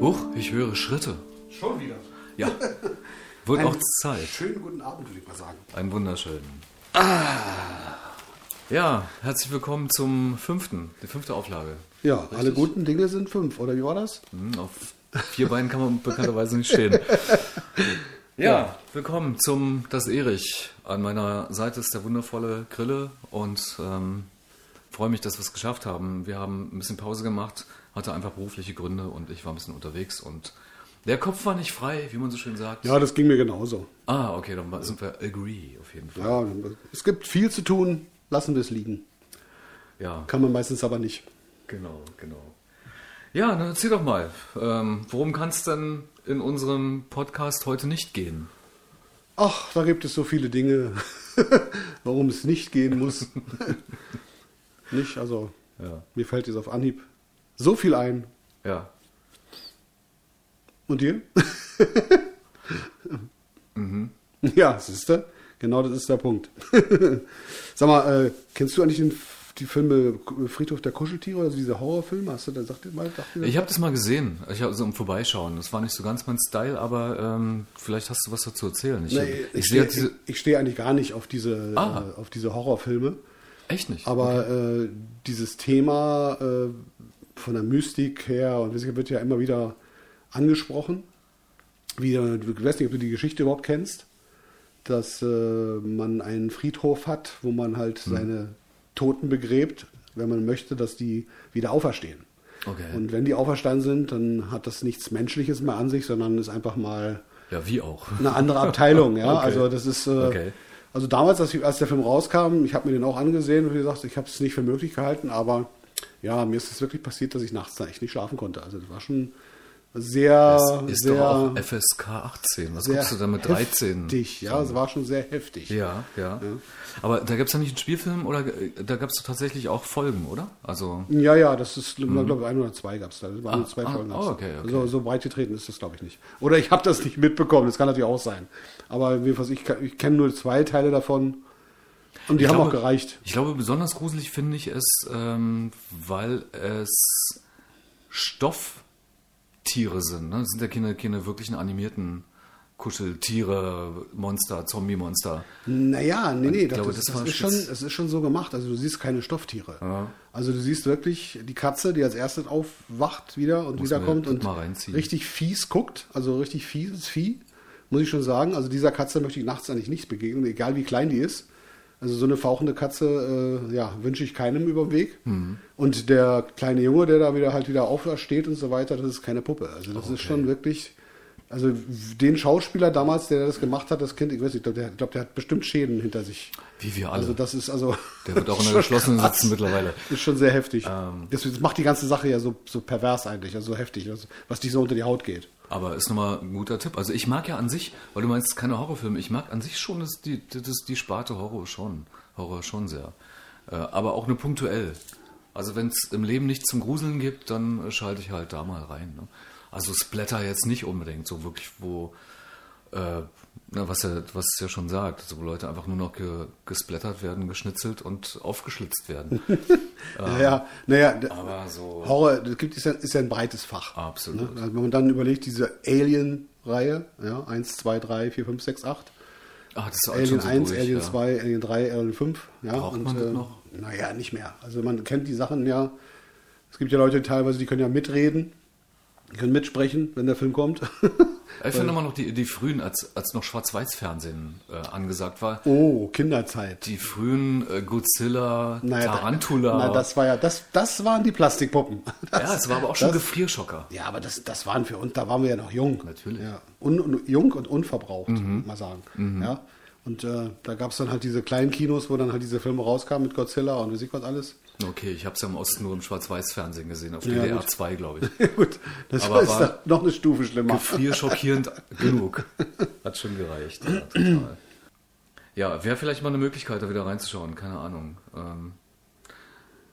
Huch, ich höre Schritte. Schon wieder. Ja, wird auch Zeit. Schönen guten Abend, würde ich mal sagen. Einen wunderschönen. Ah. Ja, herzlich willkommen zum fünften, die fünfte Auflage. Ja, alle guten Dinge sind fünf, oder wie war das? Hm, Auf vier Beinen kann man bekannterweise nicht stehen. Ja, willkommen zum Das Erich. An meiner Seite ist der wundervolle Grille und ähm, freue mich, dass wir es geschafft haben. Wir haben ein bisschen Pause gemacht, hatte einfach berufliche Gründe und ich war ein bisschen unterwegs und der Kopf war nicht frei, wie man so schön sagt. Ja, das ging mir genauso. Ah, okay, dann sind wir agree auf jeden Fall. Ja, es gibt viel zu tun, lassen wir es liegen. Ja, Kann man meistens aber nicht. genau, genau. Ja, dann erzähl doch mal, ähm, worum kann es denn in unserem Podcast heute nicht gehen? Ach, da gibt es so viele Dinge, warum es nicht gehen muss. nicht, also Ja, mir fällt jetzt auf Anhieb so viel ein. ja. Und dir? Ja, siehst du? Genau das ist der Punkt. Sag mal, äh, kennst du eigentlich den, die Filme Friedhof der Kuscheltiere, also diese Horrorfilme? Hast du da, sag dir mal, sag dir das Ich habe das mal gesehen, ich hab so im Vorbeischauen. Das war nicht so ganz mein Style, aber ähm, vielleicht hast du was dazu erzählen. Ich, Nee, ich, ich, stehe, diese. stehe eigentlich gar nicht auf diese, Ah. äh, auf diese Horrorfilme. Echt nicht? Aber äh, dieses Thema äh, von der Mystik her und das wird ja immer wieder angesprochen. Wie, äh, ich weiß nicht, ob du die Geschichte überhaupt kennst, dass äh, man einen Friedhof hat, wo man halt seine Toten begräbt, wenn man möchte, dass die wieder auferstehen. Okay. Und wenn die auferstanden sind, dann hat das nichts Menschliches mehr an sich, sondern ist einfach mal ja, wie auch. eine andere Abteilung, ja. Okay. Also das ist, äh, Okay. also damals, als, ich, als der Film rauskam, ich habe mir den auch angesehen und wie gesagt, ich habe es nicht für möglich gehalten, aber ja, mir ist es wirklich passiert, dass ich nachts da echt nicht schlafen konnte. Also das war schon sehr, Das ist sehr, doch auch FSK 18. Was guckst du da mit 13? heftig. Ja, es war schon sehr heftig. Ja, ja. Aber da gab es ja nicht einen Spielfilm oder äh, da gab es tatsächlich auch Folgen, oder? Also. Ja, ja, das ist, glaube ich, ein oder zwei gab es da. Das waren nur zwei ah, Folgen. oh, okay, okay. So, so breit getreten ist das, glaube ich, nicht. Oder ich habe das nicht mitbekommen, das kann natürlich auch sein. Aber jedenfalls, ich, ich kenne nur zwei Teile davon und die Ich haben glaube- auch gereicht. Ich glaube, besonders gruselig finde ich es, ähm, weil es Stofftiere sind. Ne? Das sind ja keine, keine wirklichen animierten Kuscheltiere, Monster, Zombie-Monster. Naja, nee, nee, Ich das, glaube, das, das das, ist schon, es ist schon so gemacht. Also du siehst keine Stofftiere. Ja. Also du siehst wirklich die Katze, die als erstes aufwacht wieder und Muss wiederkommt und richtig fies guckt. Also richtig fieses Vieh, muss ich schon sagen. Also dieser Katze möchte ich nachts eigentlich nicht begegnen, egal wie klein die ist. Also so eine fauchende Katze, äh, ja, wünsche ich keinem über den Weg. Mhm. Und der kleine Junge, der da wieder halt wieder aufsteht und so weiter, das ist keine Puppe. Also das ist schon wirklich, also den Schauspieler damals, der das gemacht hat, das Kind, ich weiß nicht, ich glaube, der, glaub, der hat bestimmt Schäden hinter sich. Wie wir alle. Also das ist also. Der wird auch in der geschlossenen sitzen mittlerweile. Ist schon sehr heftig. Ähm. das, das macht die ganze Sache ja so, so pervers eigentlich, also so heftig, was, was dich so unter die Haut geht. Aber ist nochmal ein guter Tipp. Also ich mag ja an sich, weil du meinst keine Horrorfilme, ich mag an sich schon das, die, das, die Sparte Horror schon. Horror schon sehr. Äh, aber auch nur punktuell. Also wenn es im Leben nichts zum Gruseln gibt, dann schalte ich halt da mal rein. Ne? Also Splatter jetzt nicht unbedingt, so wirklich, wo, äh, na, was, ja, was es ja schon sagt, also wo Leute einfach nur noch ge, gesplattert werden, geschnitzelt und aufgeschlitzt werden. Naja, naja, d- aber so. Horror, das gibt, ist, ja, ist ja ein breites Fach. Absolut. Ne? Also wenn man dann überlegt, diese Alien-Reihe, ja, 1, 2, 3, 4, 5, 6, 8. Ach, das ist auch Alien schon so 1, durch, Alien ja. 2, Alien 3, Alien 5. Ja, Braucht man das noch? Naja, nicht mehr. Also man kennt die Sachen ja. Es gibt ja Leute teilweise, die können ja mitreden, die können mitsprechen, wenn der Film kommt. Ich finde immer noch die, die frühen, als, als noch Schwarz-Weiß-Fernsehen äh, angesagt war, oh, Kinderzeit. die frühen äh, Godzilla, Naja, da- Tarantula. Na, das war ja, das, das waren die Plastikpuppen. Das, ja, es war aber auch schon das, Gefrierschocker. Ja, aber das, das waren für uns, da waren wir ja noch jung. Natürlich. Mhm. Ja, un, un, jung und unverbraucht, mal sagen. Ja. Und äh, da gab es dann halt diese kleinen Kinos, wo dann halt diese Filme rauskamen mit Godzilla und wie sich was alles. Okay, ich habe es ja im Osten nur im Schwarz-Weiß-Fernsehen gesehen, auf Ja, DDR gut. 2, glaube ich. Gut, das Aber war- dann noch eine Stufe schlimmer. Gefrierschockierend genug. Hat schon gereicht. Ja, total. Ja, wäre vielleicht mal eine Möglichkeit, da wieder reinzuschauen, keine Ahnung. Ähm,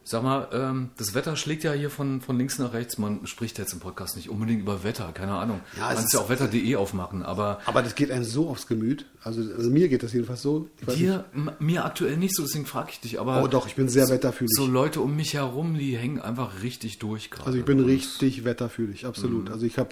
Sag mal, ähm, das Wetter schlägt ja hier von, von links nach rechts. Man spricht jetzt im Podcast nicht unbedingt über Wetter, keine Ahnung. Ja, es Kannst ja auch wetter.de aufmachen, aber Aber das geht einem so aufs Gemüt. Also, also mir geht das jedenfalls so. Dir, mir aktuell nicht so, deswegen frage ich dich. Aber Oh doch, ich bin sehr wetterfühlig. so Leute um mich herum, die hängen einfach richtig durch gerade. Also ich bin richtig wetterfühlig, Mhm. absolut. Also ich habe,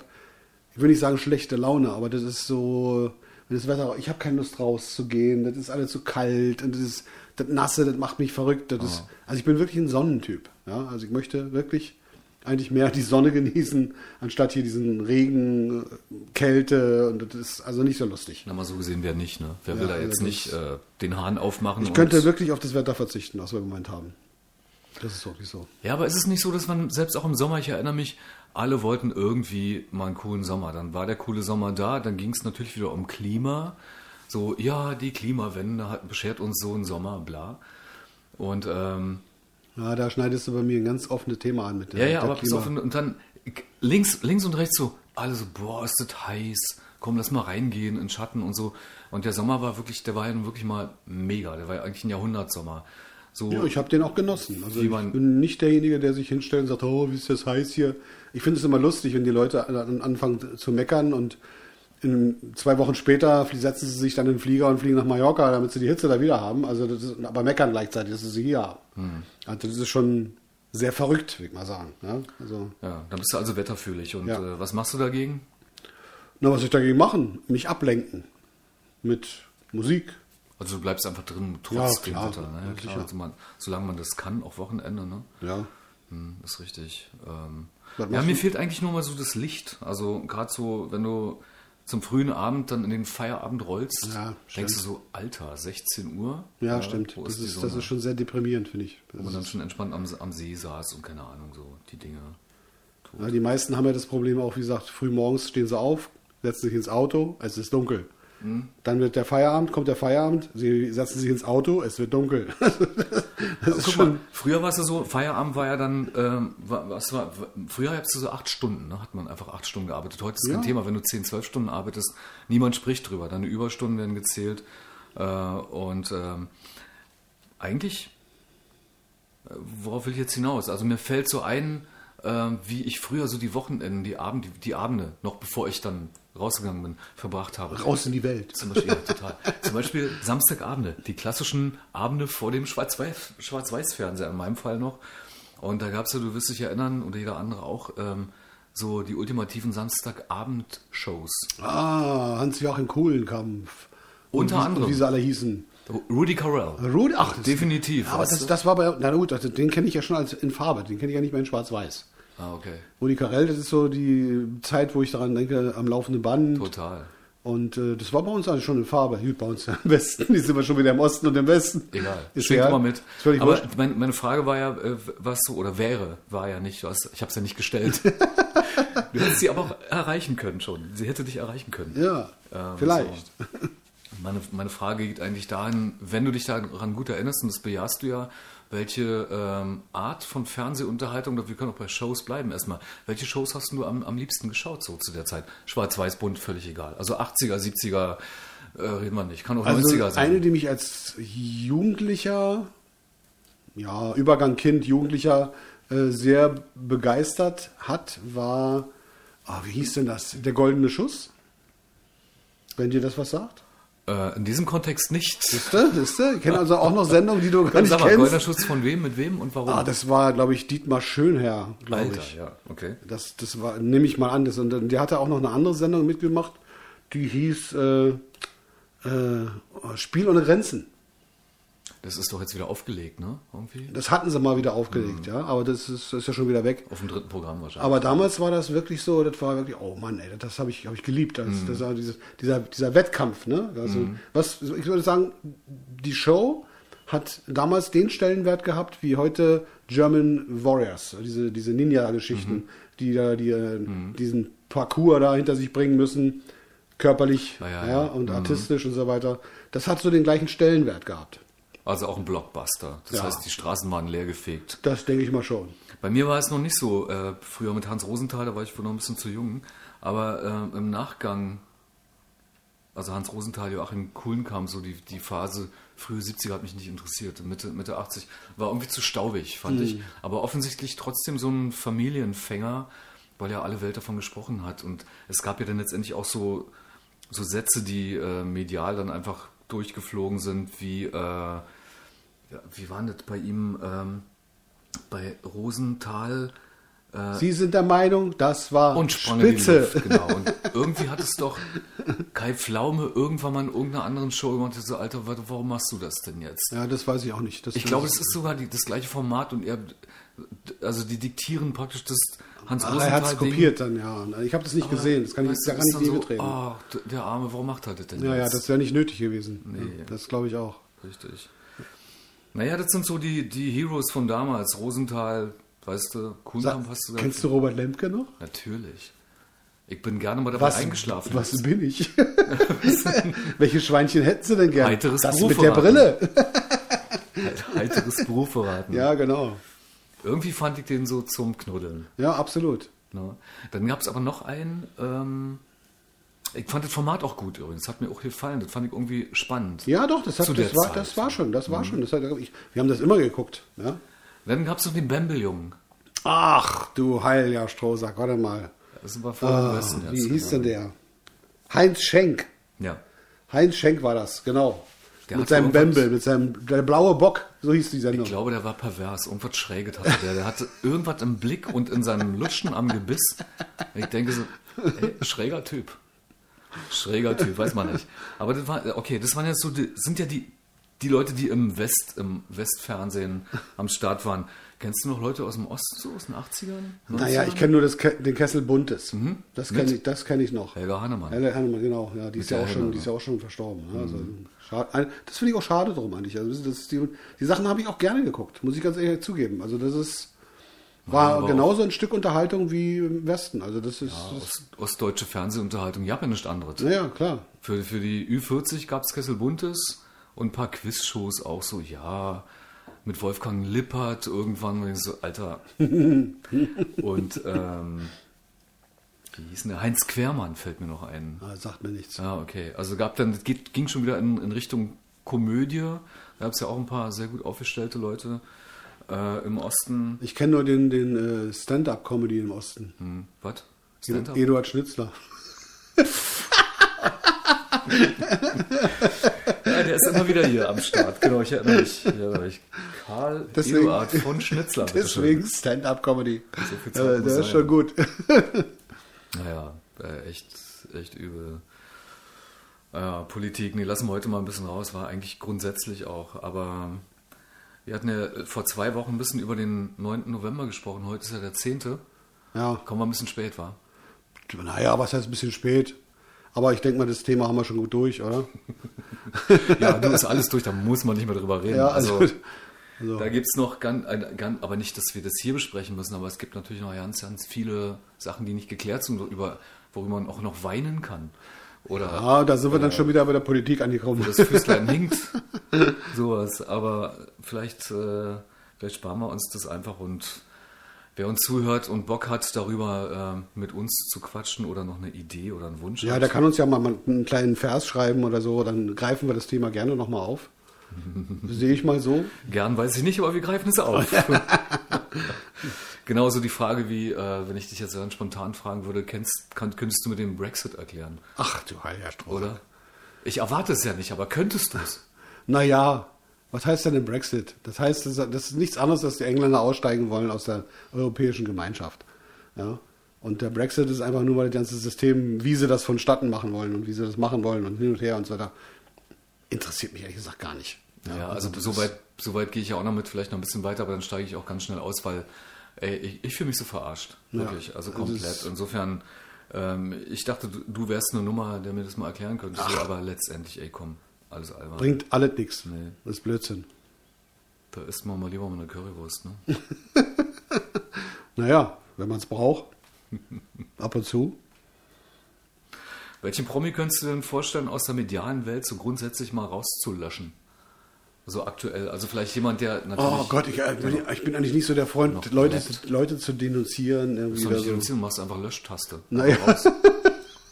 ich will nicht sagen schlechte Laune, aber das ist so, das Wetter, ich habe keine Lust rauszugehen, das ist alles zu kalt und das ist, das Nasse, das macht mich verrückt. Das ist, also ich bin wirklich ein Sonnentyp. Ja, also ich möchte wirklich eigentlich mehr die Sonne genießen, anstatt hier diesen Regen, Kälte und das ist also nicht so lustig. Na, mal so gesehen, wer nicht, ne? Wer will Ja, da jetzt nicht äh, den Hahn aufmachen? Ich könnte wirklich auf das Wetter verzichten, was wir gemeint haben. Das ist wirklich so. Ja, aber ist es nicht so, dass man selbst auch im Sommer, ich erinnere mich, alle wollten irgendwie mal einen coolen Sommer. Dann war der coole Sommer da, dann ging es natürlich wieder um Klima. So, ja, die Klimawende hat, beschert uns so einen Sommer, bla. Und ähm, Ja, da schneidest du bei mir ein ganz offenes Thema an mit der ja, ja, der aber pass Klima. auf, und, und dann links, links und rechts so, alle so, boah, ist das heiß, komm, lass mal reingehen in Schatten und so. Und der Sommer war wirklich, der war ja nun wirklich mal mega, der war ja eigentlich ein Jahrhundertsommer. So, Ja, ich habe den auch genossen. Also ich bin nicht derjenige, der sich hinstellt und sagt, oh, wie ist das heiß hier. Ich finde es immer lustig, wenn die Leute an- anfangen zu meckern und in, zwei Wochen später setzen sie sich dann in den Flieger und fliegen nach Mallorca, damit sie die Hitze da wieder haben. Also ist, aber meckern gleichzeitig, dass sie sie hier haben. Hm. Also das ist schon sehr verrückt, würde ich mal sagen. Ja, also, ja, dann bist du also wetterfühlig. Und Ja. äh, was machst du dagegen? na, was soll ich dagegen machen? Mich ablenken. Mit Musik. Also du bleibst einfach drin, Ja, trotz dem klar, Wetter. Ne? Ja, ja, klar. Also man, solange man das kann, auch Wochenende, ne? Ja. Hm, ist richtig. Ähm, ja, mir du? fehlt eigentlich nur mal so das Licht. Also gerade so, wenn du zum frühen Abend dann in den Feierabend rollst, Ja, denkst du stimmt. so, Alter, 16 Uhr? Ja, stimmt. wo Das ist das ist schon sehr deprimierend, finde ich. Wo man dann schon entspannt am, am See saß und keine Ahnung, so die Dinge. Ja, die meisten haben ja das Problem auch, wie gesagt, früh morgens stehen sie auf, setzen sich ins Auto, es ist dunkel. Mhm. Dann wird der Feierabend, kommt der Feierabend, sie setzen sich ins Auto, es wird dunkel. Guck mal, früher war es ja so, Feierabend war ja dann, ähm, wa- was war, früher hattest du so acht Stunden, ne? hat man einfach acht Stunden gearbeitet. Heute ist Ja. kein Thema, wenn du 10, 12 Stunden arbeitest, niemand spricht drüber. Deine Überstunden werden gezählt. Äh, und ähm, eigentlich, äh, worauf will ich jetzt hinaus? Also mir fällt so ein, äh, wie ich früher so die Wochenenden, die, Abend, die, die Abende, noch bevor ich dann rausgegangen bin, verbracht habe. raus in die Welt. Zum Beispiel, ja, total. Zum Beispiel Samstagabende, die klassischen Abende vor dem Schwarz-Weiß- Schwarz-Weiß-Fernseher, in meinem Fall noch. Und da gab es ja, du wirst dich erinnern, oder jeder andere auch, ähm, so die ultimativen Samstagabend-Shows. Ah, Hans-Joachim Kuhlenkampf. Unter wie, anderem. Wie sie alle hießen. Rudy Carell. Rudi, ach, Definitiv. Aber das, das war bei, na gut, also den kenne ich ja schon als in Farbe, den kenne ich ja nicht mehr in Schwarz-Weiß. Ah, okay. Rudi Carell, das ist so die Zeit, wo ich daran denke, am laufenden Band. Total. Und äh, das war bei uns eigentlich schon in Farbe. Gut, bei uns ja im Westen. Die sind wir schon wieder im Osten und im Westen. Egal. Ist Schwingt immer mit. Aber wurscht. mein, meine Frage war ja, äh, was so, oder wäre, war ja nicht, hast, ich habe es ja nicht gestellt. du hättest sie aber auch erreichen können schon. Sie hätte dich erreichen können. Ja, Ähm, vielleicht. so. Meine, meine Frage geht eigentlich dahin, wenn du dich daran gut erinnerst, und das bejahst du ja, welche ähm, Art von Fernsehunterhaltung, wir können auch bei Shows bleiben erstmal, welche Shows hast du am, am liebsten geschaut so zu der Zeit? Schwarz-Weiß, bunt, völlig egal. Also 80er, 70er äh, reden wir nicht, kann auch Also 90er sein. eine, die mich als Jugendlicher, ja, Übergang Kind, Jugendlicher äh, sehr begeistert hat, war, ah, wie hieß denn das? Der goldene Schuss? Wenn dir das was sagt? Äh, in diesem Kontext nicht. Siehst du? Siehst du? Ich kenne also auch noch Sendungen, die du gar nicht sag mal, kennst. Schutz von wem, mit wem und warum? Ah, das war, glaube ich, Dietmar Schönherr, glaube ich. ja, okay. Das, das war, nehme ich mal an. Das, und der hatte auch noch eine andere Sendung mitgemacht, die hieß äh, äh, Spiel ohne Grenzen. Das ist doch jetzt wieder aufgelegt, ne? Irgendwie? Das hatten sie mal wieder Mhm. aufgelegt, ja, aber das ist, das ist ja schon wieder weg. Auf dem dritten Programm wahrscheinlich. Aber damals war das wirklich so, das war wirklich, oh Mann, ey, das habe ich, hab ich geliebt. Das, Mhm. das war dieses, dieser, dieser Wettkampf, ne? Also, was, ich würde sagen, die Show hat damals den Stellenwert gehabt wie heute German Warriors, diese, diese Ninja-Geschichten, Mhm. die da die, äh, diesen Parcours da hinter sich bringen müssen, körperlich Ja, ja, ja, ja. und artistisch und so weiter. Das hat so den gleichen Stellenwert gehabt. Also auch ein Blockbuster. Das Ja. heißt, die Straßen waren leergefegt. Das denke ich mal schon. Bei mir war es noch nicht so. Äh, früher mit Hans Rosenthal, da war ich wohl noch ein bisschen zu jung. Aber äh, im Nachgang also Hans Rosenthal, Joachim Kuhlenkamp, so die, die Phase frühe 70er hat mich nicht interessiert. Mitte, Mitte 80 war irgendwie zu staubig, fand ich. Aber offensichtlich trotzdem so ein Familienfänger, weil ja alle Welt davon gesprochen hat. Und es gab ja dann letztendlich auch so, so Sätze, die äh, medial dann einfach durchgeflogen sind, wie, äh, wie waren das bei ihm, ähm, bei Rosenthal? Sie sind der Meinung, das war Und sprang in die Spitze. Luft, genau. Und irgendwie hat es doch Kai Pflaume irgendwann mal in irgendeiner anderen Show gemacht, so, Alter, wa- warum machst du das denn jetzt? Ja, das weiß ich auch nicht. Das Ich glaube, es ist sogar die, das gleiche Format und er, also die diktieren praktisch das Hans Ach, er hat es kopiert dann, ja. Ich habe das nicht gesehen. Das kann ich da kann ich so, betreten. ah, d- der Arme, warum macht er das denn ja, ja, jetzt? das wäre nicht nötig gewesen. Nee. Das glaube ich auch. Richtig. Naja, das sind so die, die Heroes von damals. Rosenthal, weißt du, Kuhnkamp hast du gesagt. Kennst du Robert Lemke noch? Natürlich. Ich bin gerne mal dabei eingeschlafen. Was bin ich? Welche Schweinchen hätten sie denn gern? Heiteres das Beruf mit der. Brille. Heiteres Beruf verraten. Ja, genau. Irgendwie fand ich den so zum Knuddeln. Ja, absolut. Ne? Dann gab es aber noch einen, ähm, ich fand das Format auch gut übrigens, hat mir auch gefallen, das fand ich irgendwie spannend. Ja, doch, das, hat, das, war, Zeit. Mhm. das war schon, das war schon. Das hat, ich, wir haben das immer geguckt. Ja? Dann gab es noch den Bambeljungen. Ach, du Heiljahr Strohsack, warte mal. Das war voll Ah, Westen jetzt. wie hieß genau. denn der? Heinz Schenk. Ja. Heinz Schenk war das, genau. Der mit seinem Bembel, mit seinem der blaue Bock, so hieß die Sendung. Ich glaube, der war pervers. Irgendwas Schräges hatte der. Der hatte irgendwas im Blick und in seinem Lutschen am Gebiss. Ich denke so, ey, schräger Typ. Schräger Typ, weiß man nicht. Aber das war, okay, das waren jetzt so, die, sind ja die, die Leute, die im West, im Westfernsehen am Start waren. Kennst du noch Leute aus dem Osten, so aus den 80ern? naja, 90ern? ich kenne nur das, Ke- den Kessel Buntes. Das kenne Mhm. Ich, das kenn ich noch. Helga Hannemann. Helle Hannemann, genau. Ja, die ist ja, auch schon, die ist ja auch schon verstorben. ne? Also, schade, das finde ich auch schade drum eigentlich. Also, das die, die Sachen habe ich auch gerne geguckt, muss ich ganz ehrlich zugeben. Also das ist war aber genauso ein Stück Unterhaltung wie im Westen. Also das ist, das, Ost, ostdeutsche Fernsehunterhaltung, ja, ja nichts anderes. ja, ja, klar. Für, für die Ü40 gab es Kessel Buntes und ein paar Quizshows auch so, ja, mit Wolfgang Lippert irgendwann, so, Alter. und ähm, wie hieß denn der? Heinz Quermann fällt mir noch ein. Ah, sagt mir nichts. Ja, okay. Also gab dann, geht, ging schon wieder in, in Richtung Komödie. Da gab es ja auch ein paar sehr gut aufgestellte Leute äh, im Osten. Ich kenne nur den, den äh, Stand-up-Comedy im Osten. Hm, was? Eduard Schnitzler. Ja, der ist immer wieder hier am Start. Genau, ich erinnere mich. Ich erinnere mich. Karl Deswegen- Eduard von Schnitzler. Deswegen Stand-up-Comedy. So äh, der ist schon gut. Naja, äh, echt, echt übel. Ja, Politik, nee, lassen wir heute mal ein bisschen raus, war eigentlich grundsätzlich auch. Aber wir hatten ja vor zwei Wochen ein bisschen über den 9. November gesprochen. Heute ist ja der 10. ja, Kommen wir ein bisschen spät, war. naja, was heißt ein bisschen spät? Aber ich denke mal, das Thema haben wir schon gut durch, oder? Ja, du ist alles durch, da muss man nicht mehr drüber reden. Ja, also, also Da gibt es noch ganz, ganz, aber nicht, dass wir das hier besprechen müssen, aber es gibt natürlich noch ganz, ganz viele Sachen, die nicht geklärt sind, über, worüber man auch noch weinen kann. Oder ah, da sind wir dann schon wieder bei der Politik angekommen. das Füßlein hinkt, sowas. Aber vielleicht, äh, vielleicht sparen wir uns das einfach und wer uns zuhört und Bock hat, darüber äh, mit uns zu quatschen oder noch eine Idee oder einen Wunsch Ja, hat, der kann uns ja mal einen kleinen Vers schreiben oder so, dann greifen wir das Thema gerne nochmal auf. Sehe ich mal so. Gern weiß ich nicht, aber wir greifen es auf. Genauso die Frage wie, äh, wenn ich dich jetzt ganz spontan fragen würde, kennst, kann, könntest du mir den Brexit erklären, Ach du heiliger Stroh. oder? Ich erwarte es ja nicht, aber könntest du es? Naja, was heißt denn der Brexit? Das heißt, das ist nichts anderes, dass die Engländer aussteigen wollen aus der europäischen Gemeinschaft. Ja? Und der Brexit ist einfach nur mal das ganze System, wie sie das vonstatten machen wollen und wie sie das machen wollen und hin und her und so weiter. Interessiert mich ehrlich gesagt gar nicht. Ja, also das so ist- weit, so weit gehe ich ja auch noch mit, vielleicht noch ein bisschen weiter, aber dann steige ich auch ganz schnell aus, weil ey, ich, ich fühle mich so verarscht. Wirklich, also also komplett. Insofern, ähm, ich dachte, du, du wärst eine Nummer, der mir das mal erklären könntest, so, aber letztendlich, ey, komm, alles albern. Bringt alles nichts. Nee. Das ist Blödsinn. Da isst man mal lieber mal eine Currywurst, ne? Naja, wenn man es braucht. Ab und zu. Welchen Promi könntest du denn vorstellen, aus der medialen Welt so grundsätzlich mal rauszulöschen? So aktuell. Also vielleicht jemand, der natürlich. Oh Gott, ich, äh, ich bin eigentlich nicht so der Freund, Leute, Leute zu denunzieren. Irgendwie Du nicht so. denunzieren, machst einfach Löschtaste. Naja.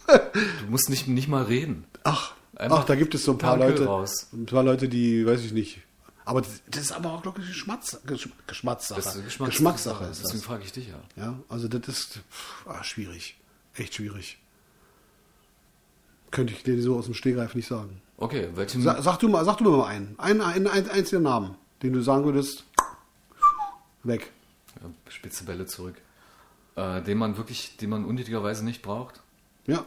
Du musst nicht, nicht mal reden. Ach, Einfach ach, da gibt es so ein paar Leute, raus. ein paar Leute, die, weiß ich nicht. Aber das, das ist aber auch, glaube ich, Geschmacks, Gesch- Geschmackssache. Das ist Geschmacks- Geschmackssache ist Deswegen das. frage ich dich ja. Ja, also das ist pff, ah, schwierig. Echt schwierig. Könnte ich dir so aus dem Stegreif nicht sagen. Okay, welchen. Sa sag, du mal, sag du mir mal einen. Einen, einen, einen einzigen Namen, den du sagen würdest, weg. Ja, spitze Bälle zurück. Äh, den man wirklich, den man unnötigerweise nicht braucht. Ja.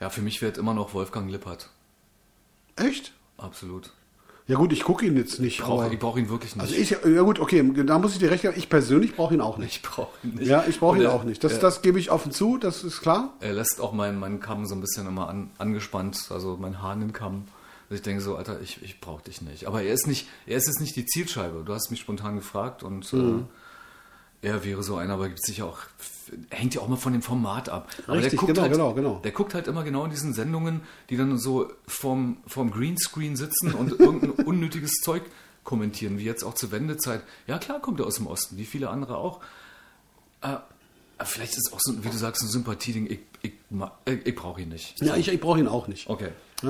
Ja, für mich wird immer noch Wolfgang Lippert. Echt? Absolut. Ja gut, ich gucke ihn jetzt nicht. Ich brauche brauch ihn wirklich nicht. also ich, ja gut, okay, da muss ich dir recht geben, ich persönlich brauche ihn auch nicht. ich brauche ihn nicht. Ja, ich brauche ihn auch nicht. Das, er, das gebe ich offen zu, das ist klar. er lässt auch meinen meinen Kamm so ein bisschen immer an, angespannt, also mein Hahnenkamm. Also ich denke so, Alter, ich, ich brauche dich nicht. Aber er ist nicht, er ist jetzt nicht die Zielscheibe. Du hast mich spontan gefragt und Mhm. äh, er wäre so einer, aber gibt sicher auch, hängt ja auch mal von dem Format ab. Aber Richtig, der guckt genau, halt, genau, genau. Der guckt halt immer genau in diesen Sendungen, die dann so vorm, vorm Greenscreen sitzen und irgendein unnötiges Zeug kommentieren, wie jetzt auch zur Wendezeit. Ja klar kommt er aus dem Osten, wie viele andere auch. Äh, vielleicht ist es auch so, wie du sagst, ein Sympathieding. Ich, ich, ich, ich brauche ihn nicht. Ja, ich, ich brauche ihn auch nicht. Okay.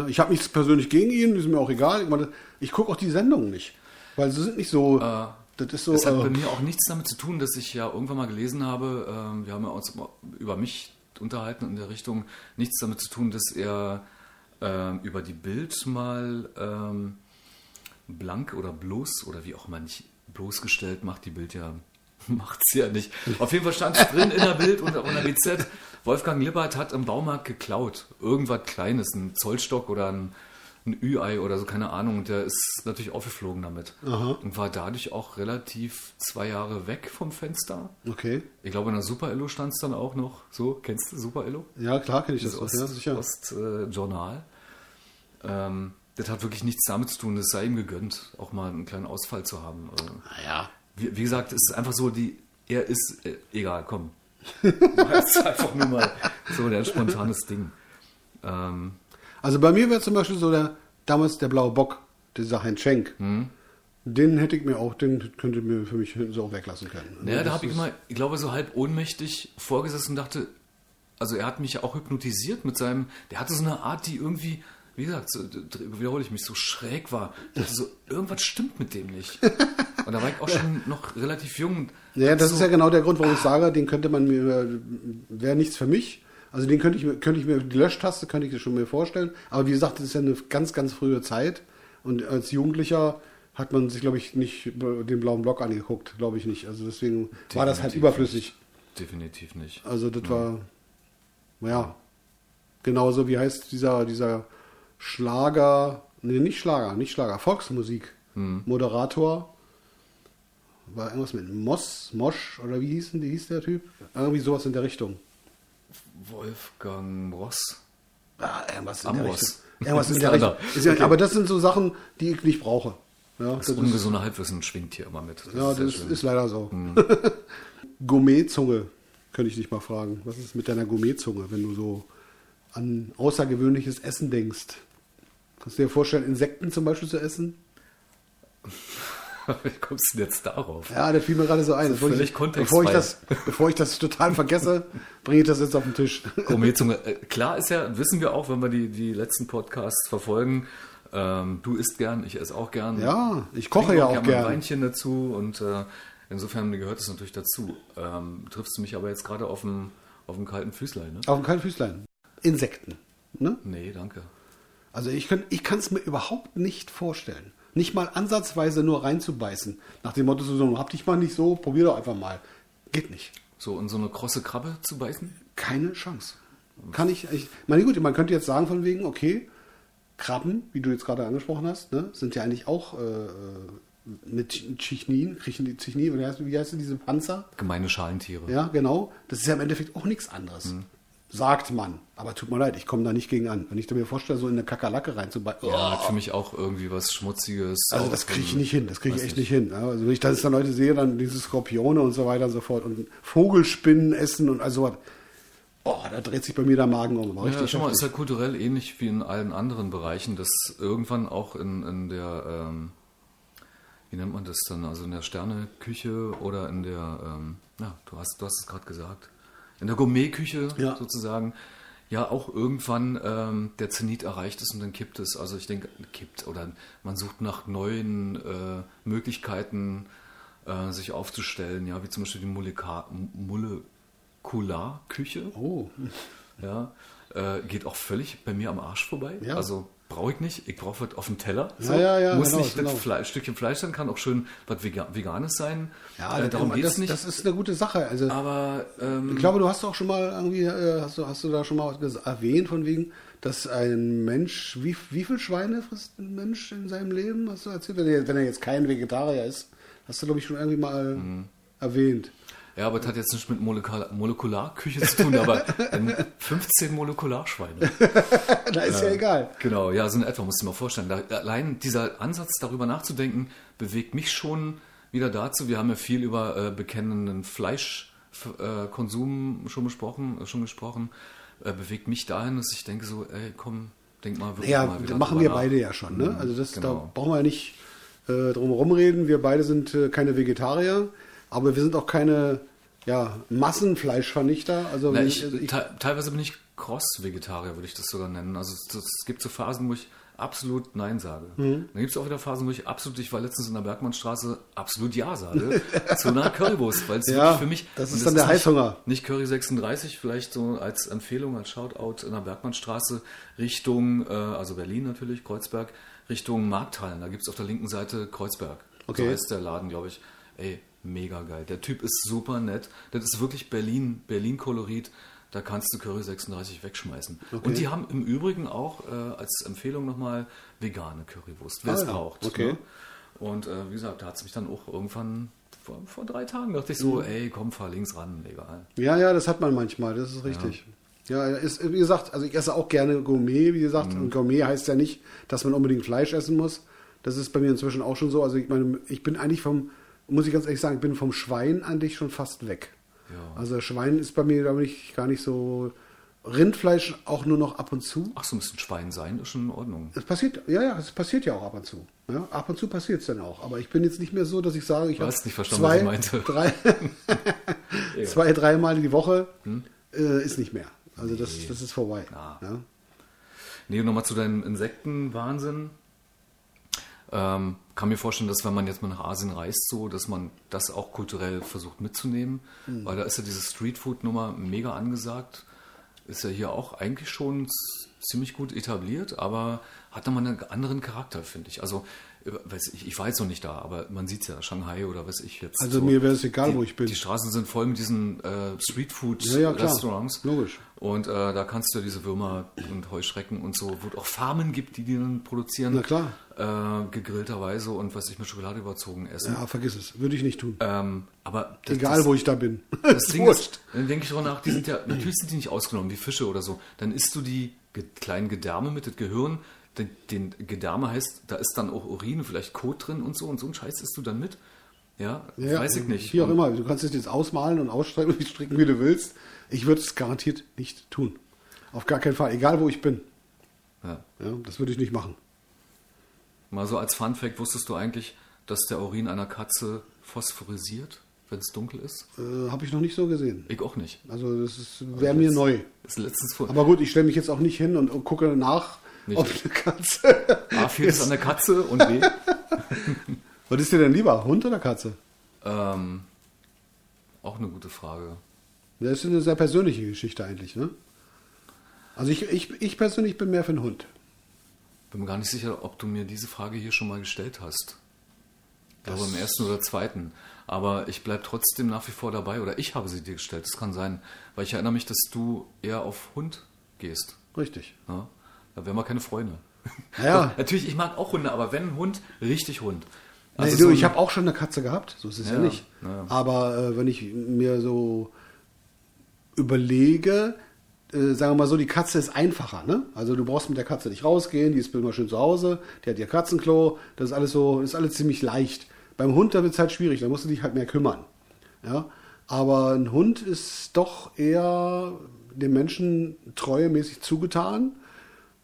Ich habe nichts persönlich gegen ihn, ist mir auch egal. Ich, meine, ich gucke auch die Sendungen nicht. Weil sie sind nicht so. Äh, das so. Das hat bei Äh, mir auch nichts damit zu tun, dass ich ja irgendwann mal gelesen habe, ähm, wir haben ja uns über mich unterhalten in der Richtung, nichts damit zu tun, dass er ähm, über die Bild mal ähm, blank oder bloß oder wie auch immer nicht bloßgestellt macht, die Bild ja macht's ja nicht. Auf jeden Fall stand drin in der Bild und in der BZ, Wolfgang Lippert hat im Baumarkt geklaut. Irgendwas Kleines, ein Zollstock oder ein, ein Ü-Ei oder so, keine Ahnung. Und der ist natürlich aufgeflogen damit. Und war dadurch auch relativ zwei Jahre weg vom Fenster. okay. Ich glaube, in der Super Illo stand es dann auch noch. So, kennst du Super Illo? Ja, klar kenne ich das. Das auch, ja. Ostjournal. ähm, das hat wirklich nichts damit zu tun. Es sei ihm gegönnt, auch mal einen kleinen Ausfall zu haben. Also, Naja. wie, wie gesagt, es ist einfach so, die, er ist, äh, egal, komm. Das ist einfach nur mal so der spontanes Ding. Ähm, Also bei mir wäre zum Beispiel so der damals der blaue Bock, dieser Heinz Schenk. Hm. Den hätte ich mir auch, den könnte ich mir für mich so auch weglassen können. naja, da Das habe ich immer, ich glaube, so halb ohnmächtig vorgesessen und dachte, also er hat mich ja auch hypnotisiert mit seinem, der hatte so eine Art, die irgendwie, wie gesagt, so, wiederhole ich mich, so schräg war. Ich dachte so, irgendwas stimmt mit dem nicht. Und da war ich auch schon noch relativ jung. Ja, das so, ist ja genau der Grund, warum ich sage, den könnte man mir, wäre nichts für mich. Also den könnte ich mir, könnte ich mir, die Löschtaste könnte ich schon mir vorstellen. Aber wie gesagt, das ist ja eine ganz, ganz frühe Zeit. Und als Jugendlicher hat man sich, glaube ich, nicht den blauen Block angeguckt, glaube ich nicht. Also deswegen war das halt Definitiv überflüssig. Definitiv nicht. Also das war, ja, genauso wie heißt dieser, dieser Schlager, nee, nicht Schlager, nicht Schlager, Volksmusik, Moderator, war irgendwas mit Moss, Mosch oder wie hieß, denn, wie hieß der Typ? Irgendwie sowas in der Richtung. Wolfgang Ross. Ah, irgendwas in Amboss. der Richtung. Irgendwas in Ist der Richtung. Ist ja, Okay. Aber das sind so Sachen, die ich nicht brauche. Ja, Das das ist, ungesunde Halbwissen schwingt hier immer mit. Das ja, sehr das ist, schlimm. ist leider so. Mhm. Gourmetzunge, könnte ich dich mal fragen. Was ist mit deiner Gourmetzunge, wenn du so an außergewöhnliches Essen denkst? Kannst du dir vorstellen, Insekten zum Beispiel zu essen? Wie kommst du denn jetzt darauf? Ja, das fiel mir gerade so ein. Das wollte völlig ich, bevor, ich das, bevor ich das total vergesse, bringe ich das jetzt auf den Tisch. Gourmetzunge. Äh, Klar ist ja, wissen wir auch, wenn wir die, die letzten Podcasts verfolgen, ähm, du isst gern, ich esse auch gern. Ja, ich koche ja auch ein gern. Weinchen dazu und äh, insofern gehört es natürlich dazu. Ähm, triffst du mich aber jetzt gerade auf dem, auf dem kalten Füßlein, ne? Auf dem kalten Füßlein. Insekten. Ne? Nee, danke. Also ich kann ich es mir überhaupt nicht vorstellen. Nicht mal ansatzweise nur reinzubeißen. Nach dem Motto, so, hab dich mal nicht so, probier doch einfach mal. Geht nicht. So in so eine krosse Krabbe zu beißen? Keine Chance. Kann ich, ich meine gut, man könnte jetzt sagen von wegen, okay, Krabben, wie du jetzt gerade angesprochen hast, ne, sind ja eigentlich auch äh, mit Chichnin, kriechen die Chichnin, wie heißt, wie heißt diese Panzer? Gemeine Schalentiere. Ja, genau. Das ist ja im Endeffekt auch nichts anderes. Mhm. Sagt man. Aber tut mir leid, ich komme da nicht gegen an. Wenn ich mir vorstelle, so in eine Kakerlake reinzubeißen. Ja, hat für mich auch irgendwie was Schmutziges. Also das kriege ich nicht hin, das kriege ich echt nicht hin. Also wenn ich das dann Leute sehe, dann diese Skorpione und so weiter und so fort und Vogelspinnen essen und also was. Oh, da dreht sich bei mir der Magen um. Aber Ja, schau mal, ist ja kulturell ähnlich wie in allen anderen Bereichen, dass irgendwann auch in, in der, ähm, wie nennt man das dann, also in der Sterneküche oder in der, ähm, ja, du hast, du hast es gerade gesagt, in der Gourmetküche Ja. sozusagen, ja auch irgendwann ähm, der Zenit erreicht ist und dann kippt es. Also ich denke, kippt oder man sucht nach neuen äh, Möglichkeiten, äh, sich aufzustellen, ja, wie zum Beispiel die Moleka Molekularküche. Oh. Ja, äh, geht auch völlig bei mir am Arsch vorbei. Ja. Also brauche ich nicht. Ich brauche was auf dem Teller. Ja, ja, ja, Muss genau, nicht genau. das Fle Stückchen Fleisch sein, kann auch schön was Vega Veganes sein. Ja, äh, darum geht es nicht. das ist eine gute Sache. Also aber ähm, ich glaube, du hast auch schon mal irgendwie, äh, hast du, hast du da schon mal was erwähnt von wegen, dass ein Mensch, wie, wie viel Schweine frisst ein Mensch in seinem Leben? Hast du erzählt? Wenn er, wenn er jetzt kein Vegetarier ist, hast du, glaube ich, schon irgendwie mal Mhm. erwähnt. Ja, aber das hat jetzt nicht mit Molekular Molekularküche zu tun, aber ähm, 15 Molekularschweine. da ist ja egal. Genau, ja, so in etwa, musst du dir mal vorstellen. Da, allein dieser Ansatz, darüber nachzudenken, bewegt mich schon wieder dazu. Wir haben ja viel über äh, bekennenden Fleischkonsum äh, Konsum schon besprochen, äh, schon gesprochen. Äh, bewegt mich dahin, dass ich denke so, ey, komm, denk mal wirklich Ja, mal wieder machen wir nach. beide ja schon. Ne? Also das, genau. da brauchen wir ja nicht äh, drum herum reden. Wir beide sind äh, keine Vegetarier, aber wir sind auch keine ja, Massenfleischvernichter. Also Na, ich, also ich, te teilweise bin ich Cross-Vegetarier, würde ich das sogar nennen. Also es, gibt so Phasen, wo ich absolut Nein sage. Mhm. Dann gibt es auch wieder Phasen, wo ich absolut, ich war letztens in der Bergmannstraße, absolut Ja sage zu einer Currywurst, weil es Ja, für mich... das ist dann der nicht- Heißhunger. Nicht Curry 36, vielleicht so als Empfehlung, als Shoutout in der Bergmannstraße Richtung, äh, also Berlin natürlich, Kreuzberg, Richtung Markthallen. Da gibt es auf der linken Seite Kreuzberg. Okay. So heißt der Laden, glaube ich. Ey, mega geil. Der Typ ist super nett. Das ist wirklich Berlin, Berlin-Kolorit. Da kannst du Curry 36 wegschmeißen. Okay. Und die haben im Übrigen auch äh, als Empfehlung nochmal vegane Currywurst, wer Ah, es ja. braucht. Okay. Ne? Und äh, wie gesagt, da hat es mich dann auch irgendwann vor, vor drei Tagen dachte ich so, Mhm. ey, komm, fahr links ran, egal. ja, ja, das hat man manchmal, das ist richtig. Ja, ist, wie gesagt, also ich esse auch gerne Gourmet, wie gesagt. Mhm. Und Gourmet heißt ja nicht, dass man unbedingt Fleisch essen muss. Das ist bei mir inzwischen auch schon so. Also ich meine, ich bin eigentlich vom, muss ich ganz ehrlich sagen, ich bin vom Schwein eigentlich schon fast weg. Ja. Also Schwein ist bei mir, glaube ich, gar nicht so. Rindfleisch auch nur noch ab und zu. Ach, so ein bisschen Schwein sein ist schon in Ordnung. Es passiert, ja, ja, es passiert ja auch ab und zu. Ja, ab und zu passiert es dann auch. Aber ich bin jetzt nicht mehr so, dass ich sage, ich habe hast nicht verstanden, zwei, was ich meinte. drei, zwei, dreimal die Woche äh, ist nicht mehr. Also das, das ist vorbei. Ah. Ja. Nee, nochmal zu deinem Insektenwahnsinn. Ähm, kann mir vorstellen, dass wenn man jetzt mal nach Asien reist, so, dass man das auch kulturell versucht mitzunehmen, Hm. weil da ist ja diese Streetfood-Nummer mega angesagt. Ist ja hier auch eigentlich schon ziemlich gut etabliert, aber hat nochmal einen anderen Charakter, finde ich. Also, ich, ich war jetzt noch nicht da, aber man sieht ja, Shanghai oder weiß ich jetzt. Also mir wäre es egal, die, wo ich bin. Die Straßen sind voll mit diesen äh, Ja, ja, klar. Streetfood-Restaurants. Logisch. Und äh, da kannst du diese Würmer und Heuschrecken und so, wo es auch Farmen gibt, die die dann produzieren. Na klar. Äh, gegrillterweise und was ich mit Schokolade überzogen essen. Ja, vergiss es. Würde ich nicht tun. Ähm, aber das, Egal, das, wo ich da bin. das Ding ist, dann denke ich drüber nach, die sind ja, natürlich sind die nicht ausgenommen, die Fische oder so. Dann isst du die kleinen Gedärme mit, das Gehirn. Den, den Gedärme heißt, da ist dann auch Urin, vielleicht Kot drin und so und so ein Scheiß isst du dann mit. Ja, Ja, weiß ich nicht. Wie auch immer. Du kannst es jetzt ausmalen und ausstrecken und stricken, wie du willst. Ich würde es garantiert nicht tun. Auf gar keinen Fall. Egal, wo ich bin. Ja. Ja, das würde ich nicht machen. Mal so als Fun Fact, wusstest du eigentlich, dass der Urin einer Katze phosphorisiert, wenn es dunkel ist? Äh, Habe ich noch nicht so gesehen. Ich auch nicht. Also das wäre mir neu. Ist letztens vor. Aber gut, ich stelle mich jetzt auch nicht hin und gucke nach, Nicht. ob eine Katze. A, fehlt es an der Katze und B, Was ist dir denn lieber, Hund oder Katze? ähm, auch eine gute Frage. Das ist eine sehr persönliche Geschichte eigentlich, ne? Also ich, ich, ich persönlich bin mehr für einen Hund. Bin mir gar nicht sicher, ob du mir diese Frage hier schon mal gestellt hast. Ich glaube Das- im ersten oder zweiten. Aber ich bleibe trotzdem nach wie vor dabei oder ich habe sie dir gestellt. Das kann sein. Weil ich erinnere mich, dass du eher auf Hund gehst. Richtig. Ja? Da wären wir keine Freunde. Ja. Doch, natürlich, ich mag auch Hunde, aber wenn Hund, richtig Hund. nee, Also du, so ich ein- habe auch schon eine Katze gehabt, so ist es ja, Ja, nicht. ja. Aber äh, wenn ich mir so überlege, äh, sagen wir mal so, die Katze ist einfacher, ne? Also du brauchst mit der Katze nicht rausgehen, die ist immer schön zu Hause, die hat ihr Katzenklo, das ist alles so, ist alles ziemlich leicht. Beim Hund, da wird es halt schwierig, da musst du dich halt mehr kümmern. Ja? Aber ein Hund ist doch eher dem Menschen treuemäßig zugetan,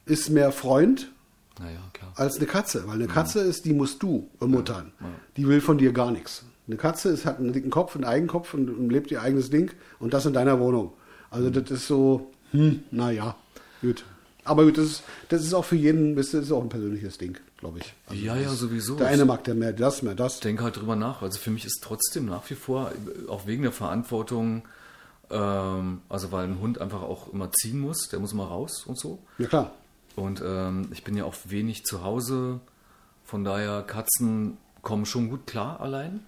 ist mehr Freund, Naja, als eine Katze. Weil eine Katze ist, die musst du ermuttern. Ja, ja. Die will von dir gar nichts. Eine Katze ist, hat einen dicken Kopf, einen Eigenkopf und, und lebt ihr eigenes Ding und das in deiner Wohnung. Also das ist so, Hm, naja, gut. Aber gut, das ist, das ist auch für jeden, das ist auch ein persönliches Ding, glaube ich. Also Ja, ja, sowieso. Der eine mag der mehr das, mehr das. Ich denke halt drüber nach. Also für mich ist trotzdem nach wie vor, auch wegen der Verantwortung, ähm, also weil ein Hund einfach auch immer ziehen muss, der muss immer raus und so. Ja klar. Und ähm, ich bin ja auch wenig zu Hause. Von daher, Katzen kommen schon gut klar allein.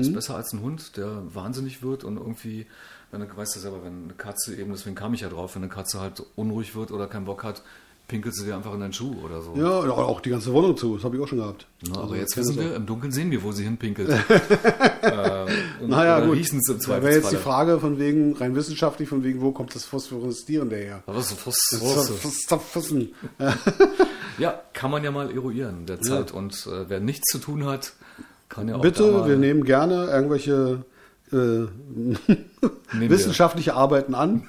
Ist besser als ein Hund, der wahnsinnig wird und irgendwie, wenn du weißt ja selber, wenn eine Katze eben, deswegen kam ich ja drauf, wenn eine Katze halt unruhig wird oder keinen Bock hat, pinkelt sie dir einfach in deinen Schuh oder so. Ja, oder auch die ganze Wohnung zu, das habe ich auch schon gehabt. Na, aber Also, jetzt ich kenn wissen wir, im Dunkeln sehen wir, wo sie hinpinkelt. ähm, und, Naja, gut. riechen es im Da wäre jetzt die. Frage von wegen, rein wissenschaftlich, von wegen, wo kommt das Phosphoreszierende her? Aber doch Wissen. ja, kann man ja mal eruieren derzeit. Und äh, wer nichts zu tun hat, kann ja auch Bitte, wir nehmen gerne irgendwelche äh, wissenschaftliche Arbeiten an.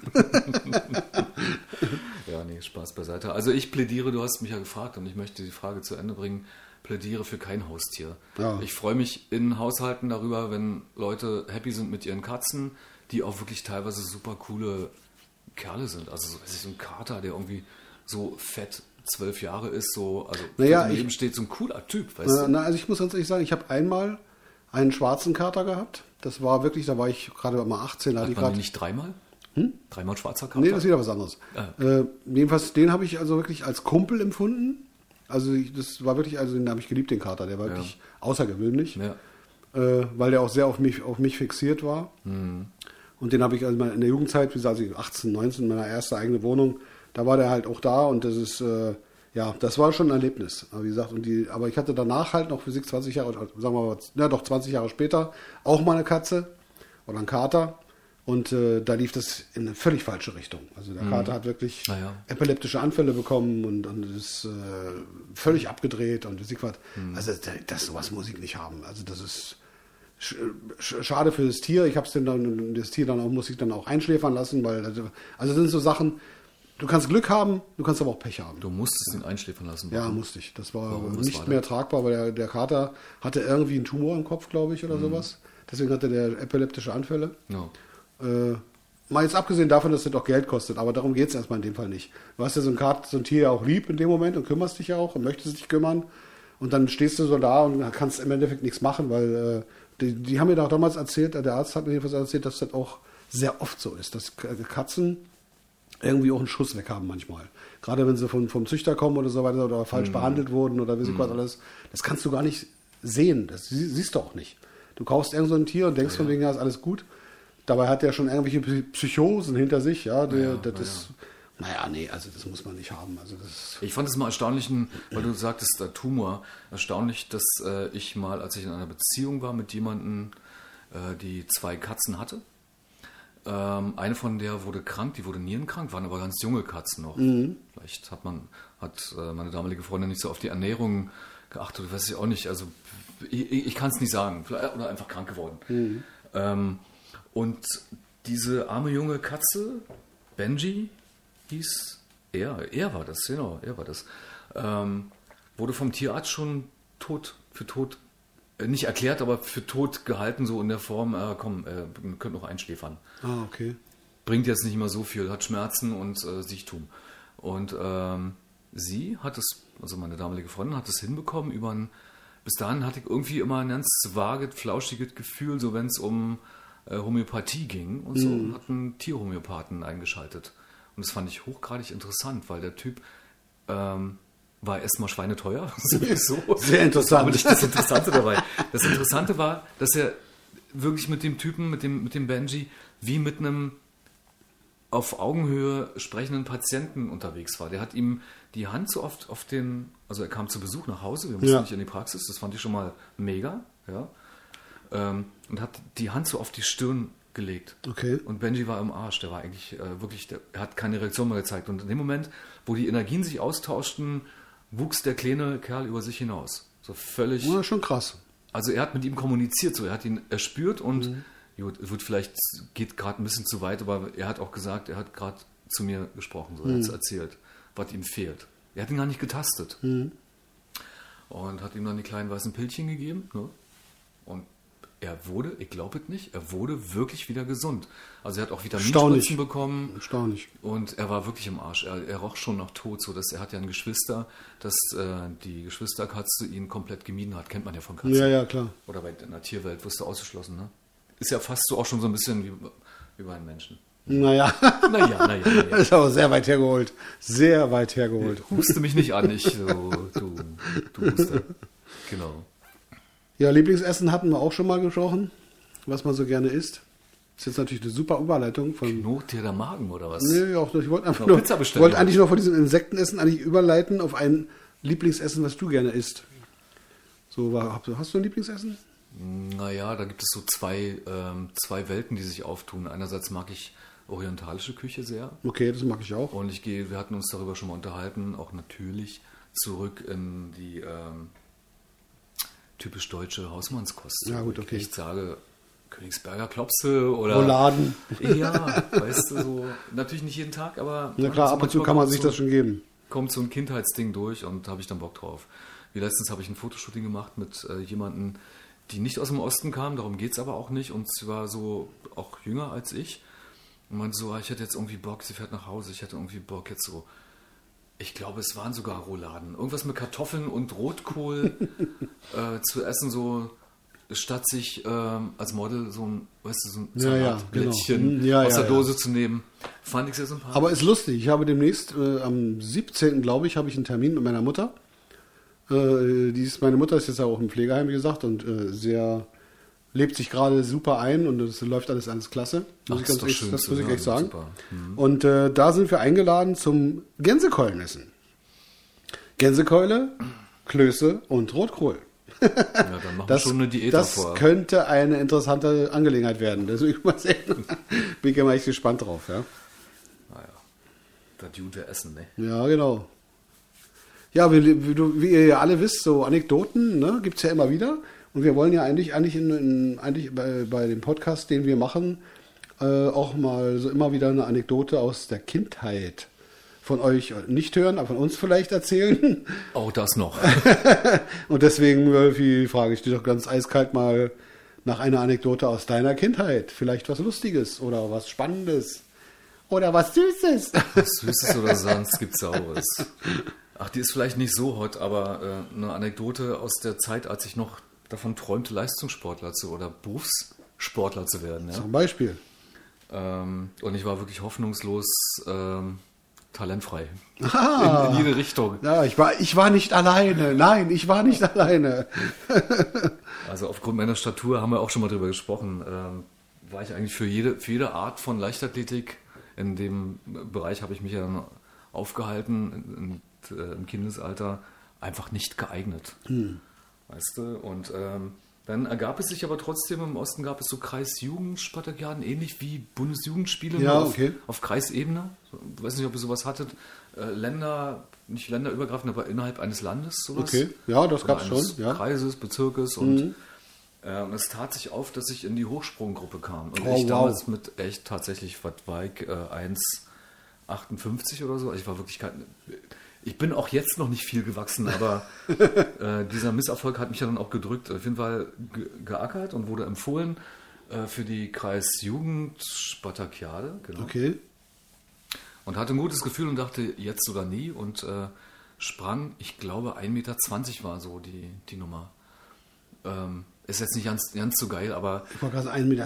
Ja, nee, Spaß beiseite. Also ich plädiere, du hast mich ja gefragt und ich möchte die Frage zu Ende bringen, plädiere für kein Haustier. Ja. Ich freue mich in Haushalten darüber, wenn Leute happy sind mit ihren Katzen, die auch wirklich teilweise super coole Kerle sind. Also so, so ein Kater, der irgendwie so fett zwölf Jahre ist, so, also Naja, ich- Leben steht so ein cooler Typ, weißt Äh, du? na, also ich muss ganz ehrlich sagen, ich habe einmal einen schwarzen Kater gehabt. Das war wirklich, da war ich gerade mal 18, da hatte ich Hat man nicht dreimal? Dreimal schwarzer Kater? Nee, das ist wieder was anderes. Ah. Äh, jedenfalls, den habe ich also wirklich als Kumpel empfunden. Also ich, das war wirklich, also den habe ich geliebt, den Kater. Der war wirklich außergewöhnlich, ja. äh, weil der auch sehr auf mich, auf mich fixiert war. Mhm. Und den habe ich also in der Jugendzeit, wie gesagt, ich 18, 19, meiner erste eigene Wohnung, da war der halt auch da und das ist, äh, ja, das war schon ein Erlebnis. Aber wie gesagt, und die, aber ich hatte danach halt noch Physik 20 Jahre, sagen wir mal, ja doch 20 Jahre später, auch mal eine Katze oder ein Kater. Und äh, da lief das in eine völlig falsche Richtung. Also der Kater hat wirklich ja. epileptische Anfälle bekommen und, und ist äh, völlig abgedreht und Physik was. Also das, sowas muss ich nicht haben. Also das ist sch- sch- schade für das Tier. Ich habe es dann das Tier dann auch muss ich dann auch einschläfern lassen, weil also, also das sind so Sachen. Du kannst Glück haben, du kannst aber auch Pech haben. Du musstest ihn einschläfern lassen. Ja, Warum? musste ich. Das war Warum? Nicht war mehr tragbar, weil der, der Kater hatte irgendwie einen Tumor im Kopf, glaube ich, Mhm. oder sowas. Deswegen hatte der epileptische Anfälle. Ja. Äh, mal jetzt abgesehen davon, dass das auch Geld kostet, aber darum geht es erstmal in dem Fall nicht. Du hast ja so ein, Kat, so ein Tier ja auch lieb in dem Moment und kümmerst dich ja auch und möchtest dich kümmern. Und dann stehst du so da und kannst im Endeffekt nichts machen, weil äh, die, die haben mir doch damals erzählt, äh, der Arzt hat mir jedenfalls erzählt, dass das auch sehr oft so ist, dass Katzen irgendwie auch einen Schuss weg haben manchmal. Gerade wenn sie von, vom Züchter kommen oder so weiter oder falsch behandelt wurden oder wie sie was alles. Das kannst du gar nicht sehen. Das sie- siehst du auch nicht. Du kaufst irgend so ein Tier und denkst von wegen, ja, ist alles gut. Dabei hat der schon irgendwelche Psy- Psychosen hinter sich. Ja, der, Ja, das ja. ist. Naja, nee, also das muss man nicht haben. Also das Ich fand es mal erstaunlich, weil du sagtest, der Tumor, erstaunlich, dass äh, ich mal, als ich in einer Beziehung war mit jemandem, äh, die zwei Katzen hatte. Ähm, eine von der wurde krank, die wurde nierenkrank, waren aber ganz junge Katzen noch. Vielleicht hat man, hat äh, meine damalige Freundin nicht so auf die Ernährung geachtet, weiß ich auch nicht. Also ich, ich kann es nicht sagen. Vielleicht, oder einfach krank geworden. Ähm, und diese arme junge Katze, Benji, hieß er, er war das, genau, er war das, ähm, wurde vom Tierarzt schon tot, für tot, äh, nicht erklärt, aber für tot gehalten, so in der Form, äh, komm, äh, ihr könnt noch einschläfern. Ah, okay. Bringt jetzt nicht mehr so viel, hat Schmerzen und äh, Sichtum. Und ähm, sie hat es, also meine damalige Freundin hat es hinbekommen über ein, bis dahin hatte ich irgendwie immer ein ganz vages, flauschiges Gefühl, so wenn es um äh, Homöopathie ging und so, und hat einen Tierhomöopathen eingeschaltet. Und das fand ich hochgradig interessant, weil der Typ ähm, war erstmal schweineteuer. sowieso. Sehr interessant. Aber nicht das Interessante dabei. Das Interessante war, dass er wirklich mit dem Typen, mit dem, mit dem Benji, wie mit einem auf Augenhöhe sprechenden Patienten unterwegs war. Der hat ihm die Hand so oft auf den, also er kam zu Besuch nach Hause, wir mussten Ja. nicht in die Praxis, das fand ich schon mal mega, ja. Ähm, und hat die Hand so auf die Stirn gelegt. Okay. Und Benji war im Arsch, der war eigentlich äh, wirklich, der, er hat keine Reaktion mehr gezeigt. Und in dem Moment, wo die Energien sich austauschten, wuchs der kleine Kerl über sich hinaus. So völlig. Ja, schon krass. Also er hat mit ihm kommuniziert, so er hat ihn erspürt und gut, wird vielleicht geht gerade ein bisschen zu weit, aber er hat auch gesagt, er hat gerade zu mir gesprochen, so er hat es erzählt, was ihm fehlt. Er hat ihn gar nicht getastet und hat ihm dann die kleinen weißen Pillchen gegeben. Ne? Und er wurde, ich glaube es nicht, er wurde wirklich wieder gesund. Also er hat auch. Vitaminspritzen bekommen Erstaunlich. und er war wirklich im Arsch. Er, er roch schon nach Tod, so dass er hat ja ein Geschwister, dass äh, die Geschwisterkatze ihn komplett gemieden hat. Kennt man ja von Katzen. Ja, ja, klar. Oder bei, in der Tierwelt wirst du ausgeschlossen, ne? Ist ja fast so auch schon so ein bisschen wie, wie bei einem Menschen. Naja, Naja, naja, naja. das ist aber sehr weit hergeholt. Sehr weit hergeholt. Huste mich nicht an, ich, so, du, du Huster. Genau. Ja, Lieblingsessen hatten wir auch schon mal gesprochen, was man so gerne isst. Ist jetzt natürlich eine super Überleitung von. Knurrt dir der Magen oder was? Nee, auch nicht. Ich wollte einfach nur, Pizza ich bestellen. wollte eigentlich noch von diesem Insektenessen eigentlich überleiten auf ein Lieblingsessen, was du gerne isst. So, war- hast du ein Lieblingsessen? Naja, da gibt es so zwei, ähm, zwei Welten, die sich auftun. Einerseits mag ich orientalische Küche sehr. Okay, das mag ich auch. Und ich gehe, wir hatten uns darüber schon mal unterhalten, auch natürlich zurück in die ähm, typisch deutsche Hausmannskost. Ja, gut, ich okay. echt sage, Königsberger Klopse oder. Rouladen. Ja, weißt du, so. Natürlich nicht jeden Tag, aber. Na klar, ab und zu kann man sich so, das schon geben. Kommt so ein Kindheitsding durch und habe ich dann Bock drauf. Wie letztens habe ich ein Fotoshooting gemacht mit äh, jemandem, die nicht aus dem Osten kam, darum geht es aber auch nicht. Und sie war so auch jünger als ich. Und meinte so, ah, ich hätte jetzt irgendwie Bock, sie fährt nach Hause, ich hätte irgendwie Bock jetzt so. Ich glaube, es waren sogar Rouladen. Irgendwas mit Kartoffeln und Rotkohl äh, zu essen, so statt sich ähm, als Model so ein, weißt du, so ein Ja, ja, Salatblättchen genau. Hm, ja, aus ja, der ja. Dose zu nehmen. Fand ich sehr sympathisch. Aber ist lustig. Ich habe demnächst, äh, am 17. glaube ich, habe ich einen Termin mit meiner Mutter. Äh, die ist, meine Mutter ist jetzt auch im Pflegeheim, wie gesagt, und äh, sehr lebt sich gerade super ein und es läuft alles alles klasse. Ach, doch echt, schön das muss ich echt sagen. Mhm. Und äh, da sind wir eingeladen zum Gänsekeulenessen. Gänsekeule, Klöße und Rotkohl. ja, dann machen wir schon eine Diät das davor. könnte eine interessante Angelegenheit werden. Deswegen mal sehen. Bin ich mal echt gespannt drauf, ja. Naja, das gute Essen, ne? Ja, genau. Ja, wie, wie, wie ihr ja alle wisst, so Anekdoten ne, gibt es ja immer wieder. Und wir wollen ja eigentlich, eigentlich, in, in, eigentlich bei, bei dem Podcast, den wir machen, äh, auch mal so immer wieder eine Anekdote aus der Kindheit von euch nicht hören, aber von uns vielleicht erzählen. Auch das noch. Und deswegen äh, frage ich dich doch ganz eiskalt mal nach einer Anekdote aus deiner Kindheit. Vielleicht was Lustiges oder was Spannendes oder was Süßes. Was Süßes oder sonst gibt's Saures. Ach, die ist vielleicht nicht so hot, aber äh, eine Anekdote aus der Zeit, als ich noch davon träumte, Leistungssportler zu oder Berufssportler zu werden. Ja? Zum Beispiel. Ähm, und ich war wirklich hoffnungslos ähm, talentfrei. Ah. In, in jede Richtung. Ja, ich war, ich war nicht alleine. Nein, ich war nicht alleine. Also aufgrund meiner Statur haben wir auch schon mal drüber gesprochen. Ähm, war ich eigentlich für jede, für jede Art von Leichtathletik, in dem Bereich habe ich mich ja dann aufgehalten, in, in, äh, im Kindesalter, einfach nicht geeignet. Weißt du? Und ähm, dann ergab es sich aber trotzdem, im Osten gab es so Kreisjugendspartakiaden, ähnlich wie Bundesjugendspiele Ja, auf, okay. auf Kreisebene. Ich weiß nicht, ob ihr sowas hattet. Äh, Länder, nicht länderübergreifend, aber innerhalb eines Landes sowas. Okay, ja, das gab's eines schon, ja. Mhm. Kreises, Bezirkes und äh, und es tat sich auf, dass ich in die Hochsprunggruppe kam. Und Oh, ich wow. damals mit echt tatsächlich, was war ich, äh, 1,58 oder so. Also Ich war wirklich kein, ich bin auch jetzt noch nicht viel gewachsen, aber äh, dieser Misserfolg hat mich ja dann auch gedrückt. Auf jeden Fall ge geackert und wurde empfohlen äh, für die Kreisjugendspartakiade. Genau Okay. und hatte ein gutes Gefühl und dachte, jetzt oder nie und äh, sprang, ich glaube, 1,20 Meter war so die, die Nummer. Ähm, ist jetzt nicht ganz, ganz so geil, aber Ich wollte gerade sagen, 1,20 Meter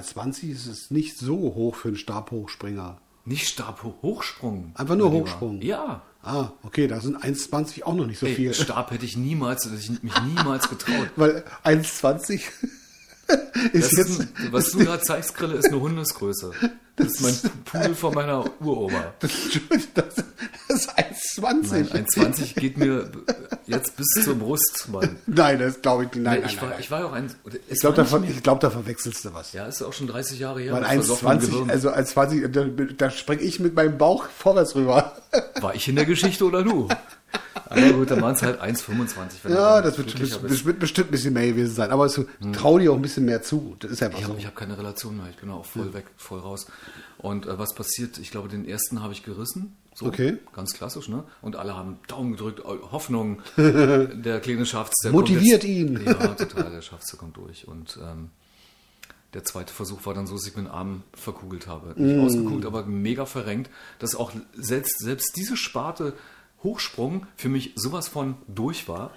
ist es nicht so hoch für einen Stabhochspringer. nicht Stab Hochsprung. Einfach nur. Hochsprung. Ja. Ah, okay, da sind 1,20 auch noch nicht so Ey, viel. Stab hätte ich niemals, hätte ich mich niemals getraut. Weil 1,20 Das ist jetzt. ist, was du gerade zeigst, Grille, ist eine Hundesgröße. Das ist mein Pudel von meiner Uroma. Das, das ist 1,20. Nein, 1,20 geht mir jetzt bis zur Brust, Mann. Nein, das glaube ich nicht. Nein, Nee, ich, nein, war, nein. ich war ja auch ein. Ich glaube, da, ich glaub, da verwechselst du was. Ja, ist ja auch schon 30 Jahre her. Weil mit versoffenem 1,20, Gehirn. also 1,20, da, da springe ich mit meinem Bauch vorwärts rüber. War ich in der Geschichte oder du? Aber gut, dann waren es halt 1,25. wenn Ja, das wird, das, das wird bestimmt ein bisschen mehr gewesen sein. Aber es, trau dir auch ein bisschen mehr zu. Das ist einfach Ich so. habe ich hab keine Relation mehr, ich bin auch voll weg, voll raus. Und äh, was passiert? Ich glaube, den ersten habe ich gerissen. So, Okay. Ganz klassisch, ne? Und alle haben Daumen gedrückt, Hoffnung. der kleine Schafts, der Motiviert kommt ihn. jetzt, Ja, total, der Schafts, der kommt durch. Und ähm, der zweite Versuch war dann so, dass ich meinen Arm verkugelt habe. Nicht mm. ausgekugelt, aber mega verrenkt, dass auch selbst, selbst diese Sparte Hochsprung für mich sowas von durch war.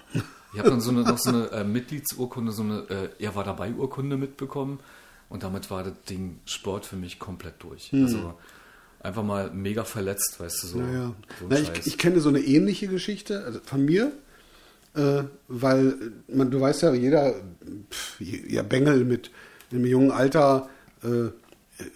Ich habe dann so eine, noch so eine äh, Mitgliedsurkunde, so eine äh, Er war dabei Urkunde mitbekommen und damit war das Ding Sport für mich komplett durch. Mm. Also einfach mal mega verletzt, weißt du, so. Naja. So Na, ich, ich, kenne so eine ähnliche Geschichte also von mir, äh, weil man, du weißt ja, jeder pff, ja, Bengel mit im jungen Alter äh,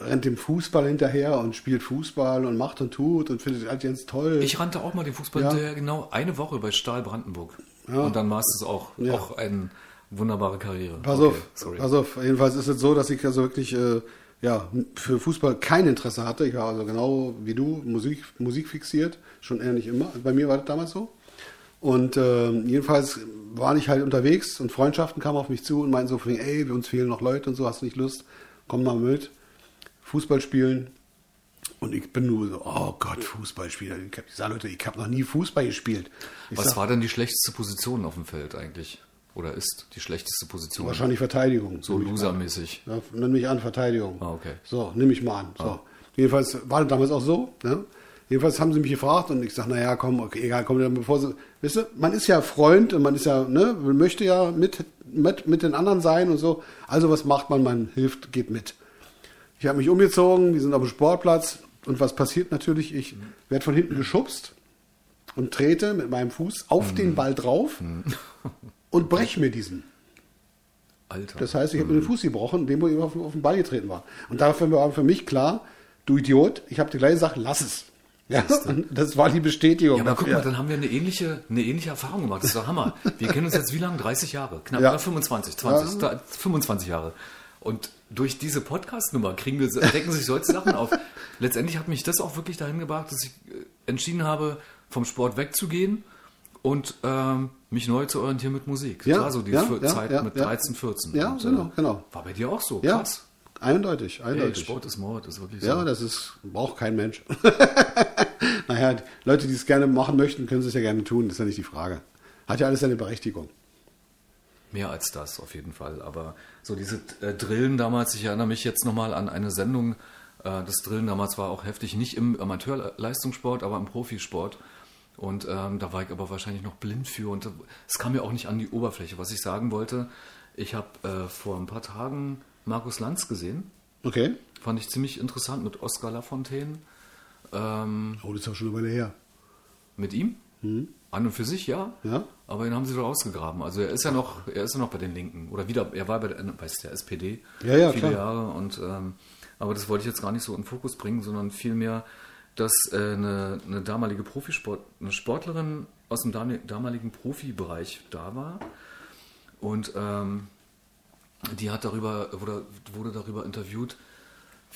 rennt dem Fußball hinterher und spielt Fußball und macht und tut und findet halt ganz toll. Ich rannte auch mal dem Fußball ja. hinterher, genau eine Woche bei Stahl Brandenburg. Ja. Und dann war es auch, ja. auch eine wunderbare Karriere. Pass okay, auf, sorry. pass auf, jedenfalls ist es so, dass ich also wirklich äh, ja, für Fußball kein Interesse hatte. Ich war also genau wie du, Musik, Musik fixiert, schon eher nicht immer. Bei mir war das damals so. Und äh, jedenfalls war ich halt unterwegs und Freundschaften kamen auf mich zu und meinten so, ey, uns fehlen noch Leute und so, hast du nicht Lust? Komm mal mit. Fußball spielen. Und ich bin nur so, oh Gott, Fußballspieler. Ich habe gesagt, Leute, ich habe noch nie Fußball gespielt. Ich Was sag, war denn die schlechteste Position auf dem Feld eigentlich? Oder ist die schlechteste Position? Wahrscheinlich Verteidigung. So losermäßig. Ja, nimm mich an, Verteidigung. Ah, okay. So, nimm mich mal an. So. Ah. Jedenfalls war das damals auch so. Ne? Jedenfalls haben sie mich gefragt und ich sage, naja, komm, okay, egal, komm, dann bevor sie, wisst ihr, man ist ja Freund und man ist ja, ne, man möchte ja mit, mit, mit den anderen sein und so. Also was macht man? Man hilft, geht mit. Ich habe mich umgezogen, wir sind auf dem Sportplatz und was passiert natürlich? Ich werde von hinten geschubst und trete mit meinem Fuß auf mhm. den Ball drauf mhm. und breche mir diesen. Alter. Das heißt, ich habe mir den mhm. Fuß gebrochen, dem wo ich auf, auf den Ball getreten war. Und dafür war für mich klar, du Idiot, ich habe die gleiche Sache, lass es. Ja, das war die Bestätigung. Ja, aber guck mal, dann haben wir eine ähnliche, eine ähnliche Erfahrung gemacht. Das ist doch Hammer. Wir kennen uns jetzt wie lange? 30 Jahre? Knapp ja. 25, 20, ja. 25 Jahre. Und durch diese Podcast-Nummer kriegen wir, decken sich solche Sachen auf. Letztendlich hat mich das auch wirklich dahin gebracht, dass ich äh, entschieden habe, vom Sport wegzugehen und ähm, mich neu zu orientieren mit Musik. Ja, das war so die ja, Zeit ja, mit 13, 14. Ja, und, genau, äh, genau. War bei dir auch so, krass. Eindeutig, eindeutig. Hey, Sport ist Mord, ist wirklich so. Ja, das ist, braucht kein Mensch. naja, Leute, die es gerne machen möchten, können es ja gerne tun, das ist ja nicht die Frage. Hat ja alles seine Berechtigung. Mehr als das, auf jeden Fall. Aber so diese äh, Drillen damals, ich erinnere mich jetzt nochmal an eine Sendung, äh, das Drillen damals war auch heftig, nicht im Amateurleistungssport, aber im Profisport. Und ähm, da war ich aber wahrscheinlich noch blind für und es kam mir auch nicht an die Oberfläche. Was ich sagen wollte, ich habe äh, vor ein paar Tagen Markus Lanz gesehen. Okay. Fand ich ziemlich interessant mit Oskar Lafontaine. Ähm, oh, das ist auch schon eine Weile her. Mit ihm? Mhm. An und für sich ja. Ja. Aber ihn haben sie doch ausgegraben. Also er ist ja noch, er ist ja noch bei den Linken. Oder wieder, er war bei der, bei der SPD ja, ja, viele klar. Jahre. Und, ähm, aber das wollte ich jetzt gar nicht so in den Fokus bringen, sondern vielmehr, dass äh, eine, eine damalige Profisport, eine Sportlerin aus dem damaligen Profibereich da war. Und ähm, die hat darüber, wurde, wurde darüber interviewt,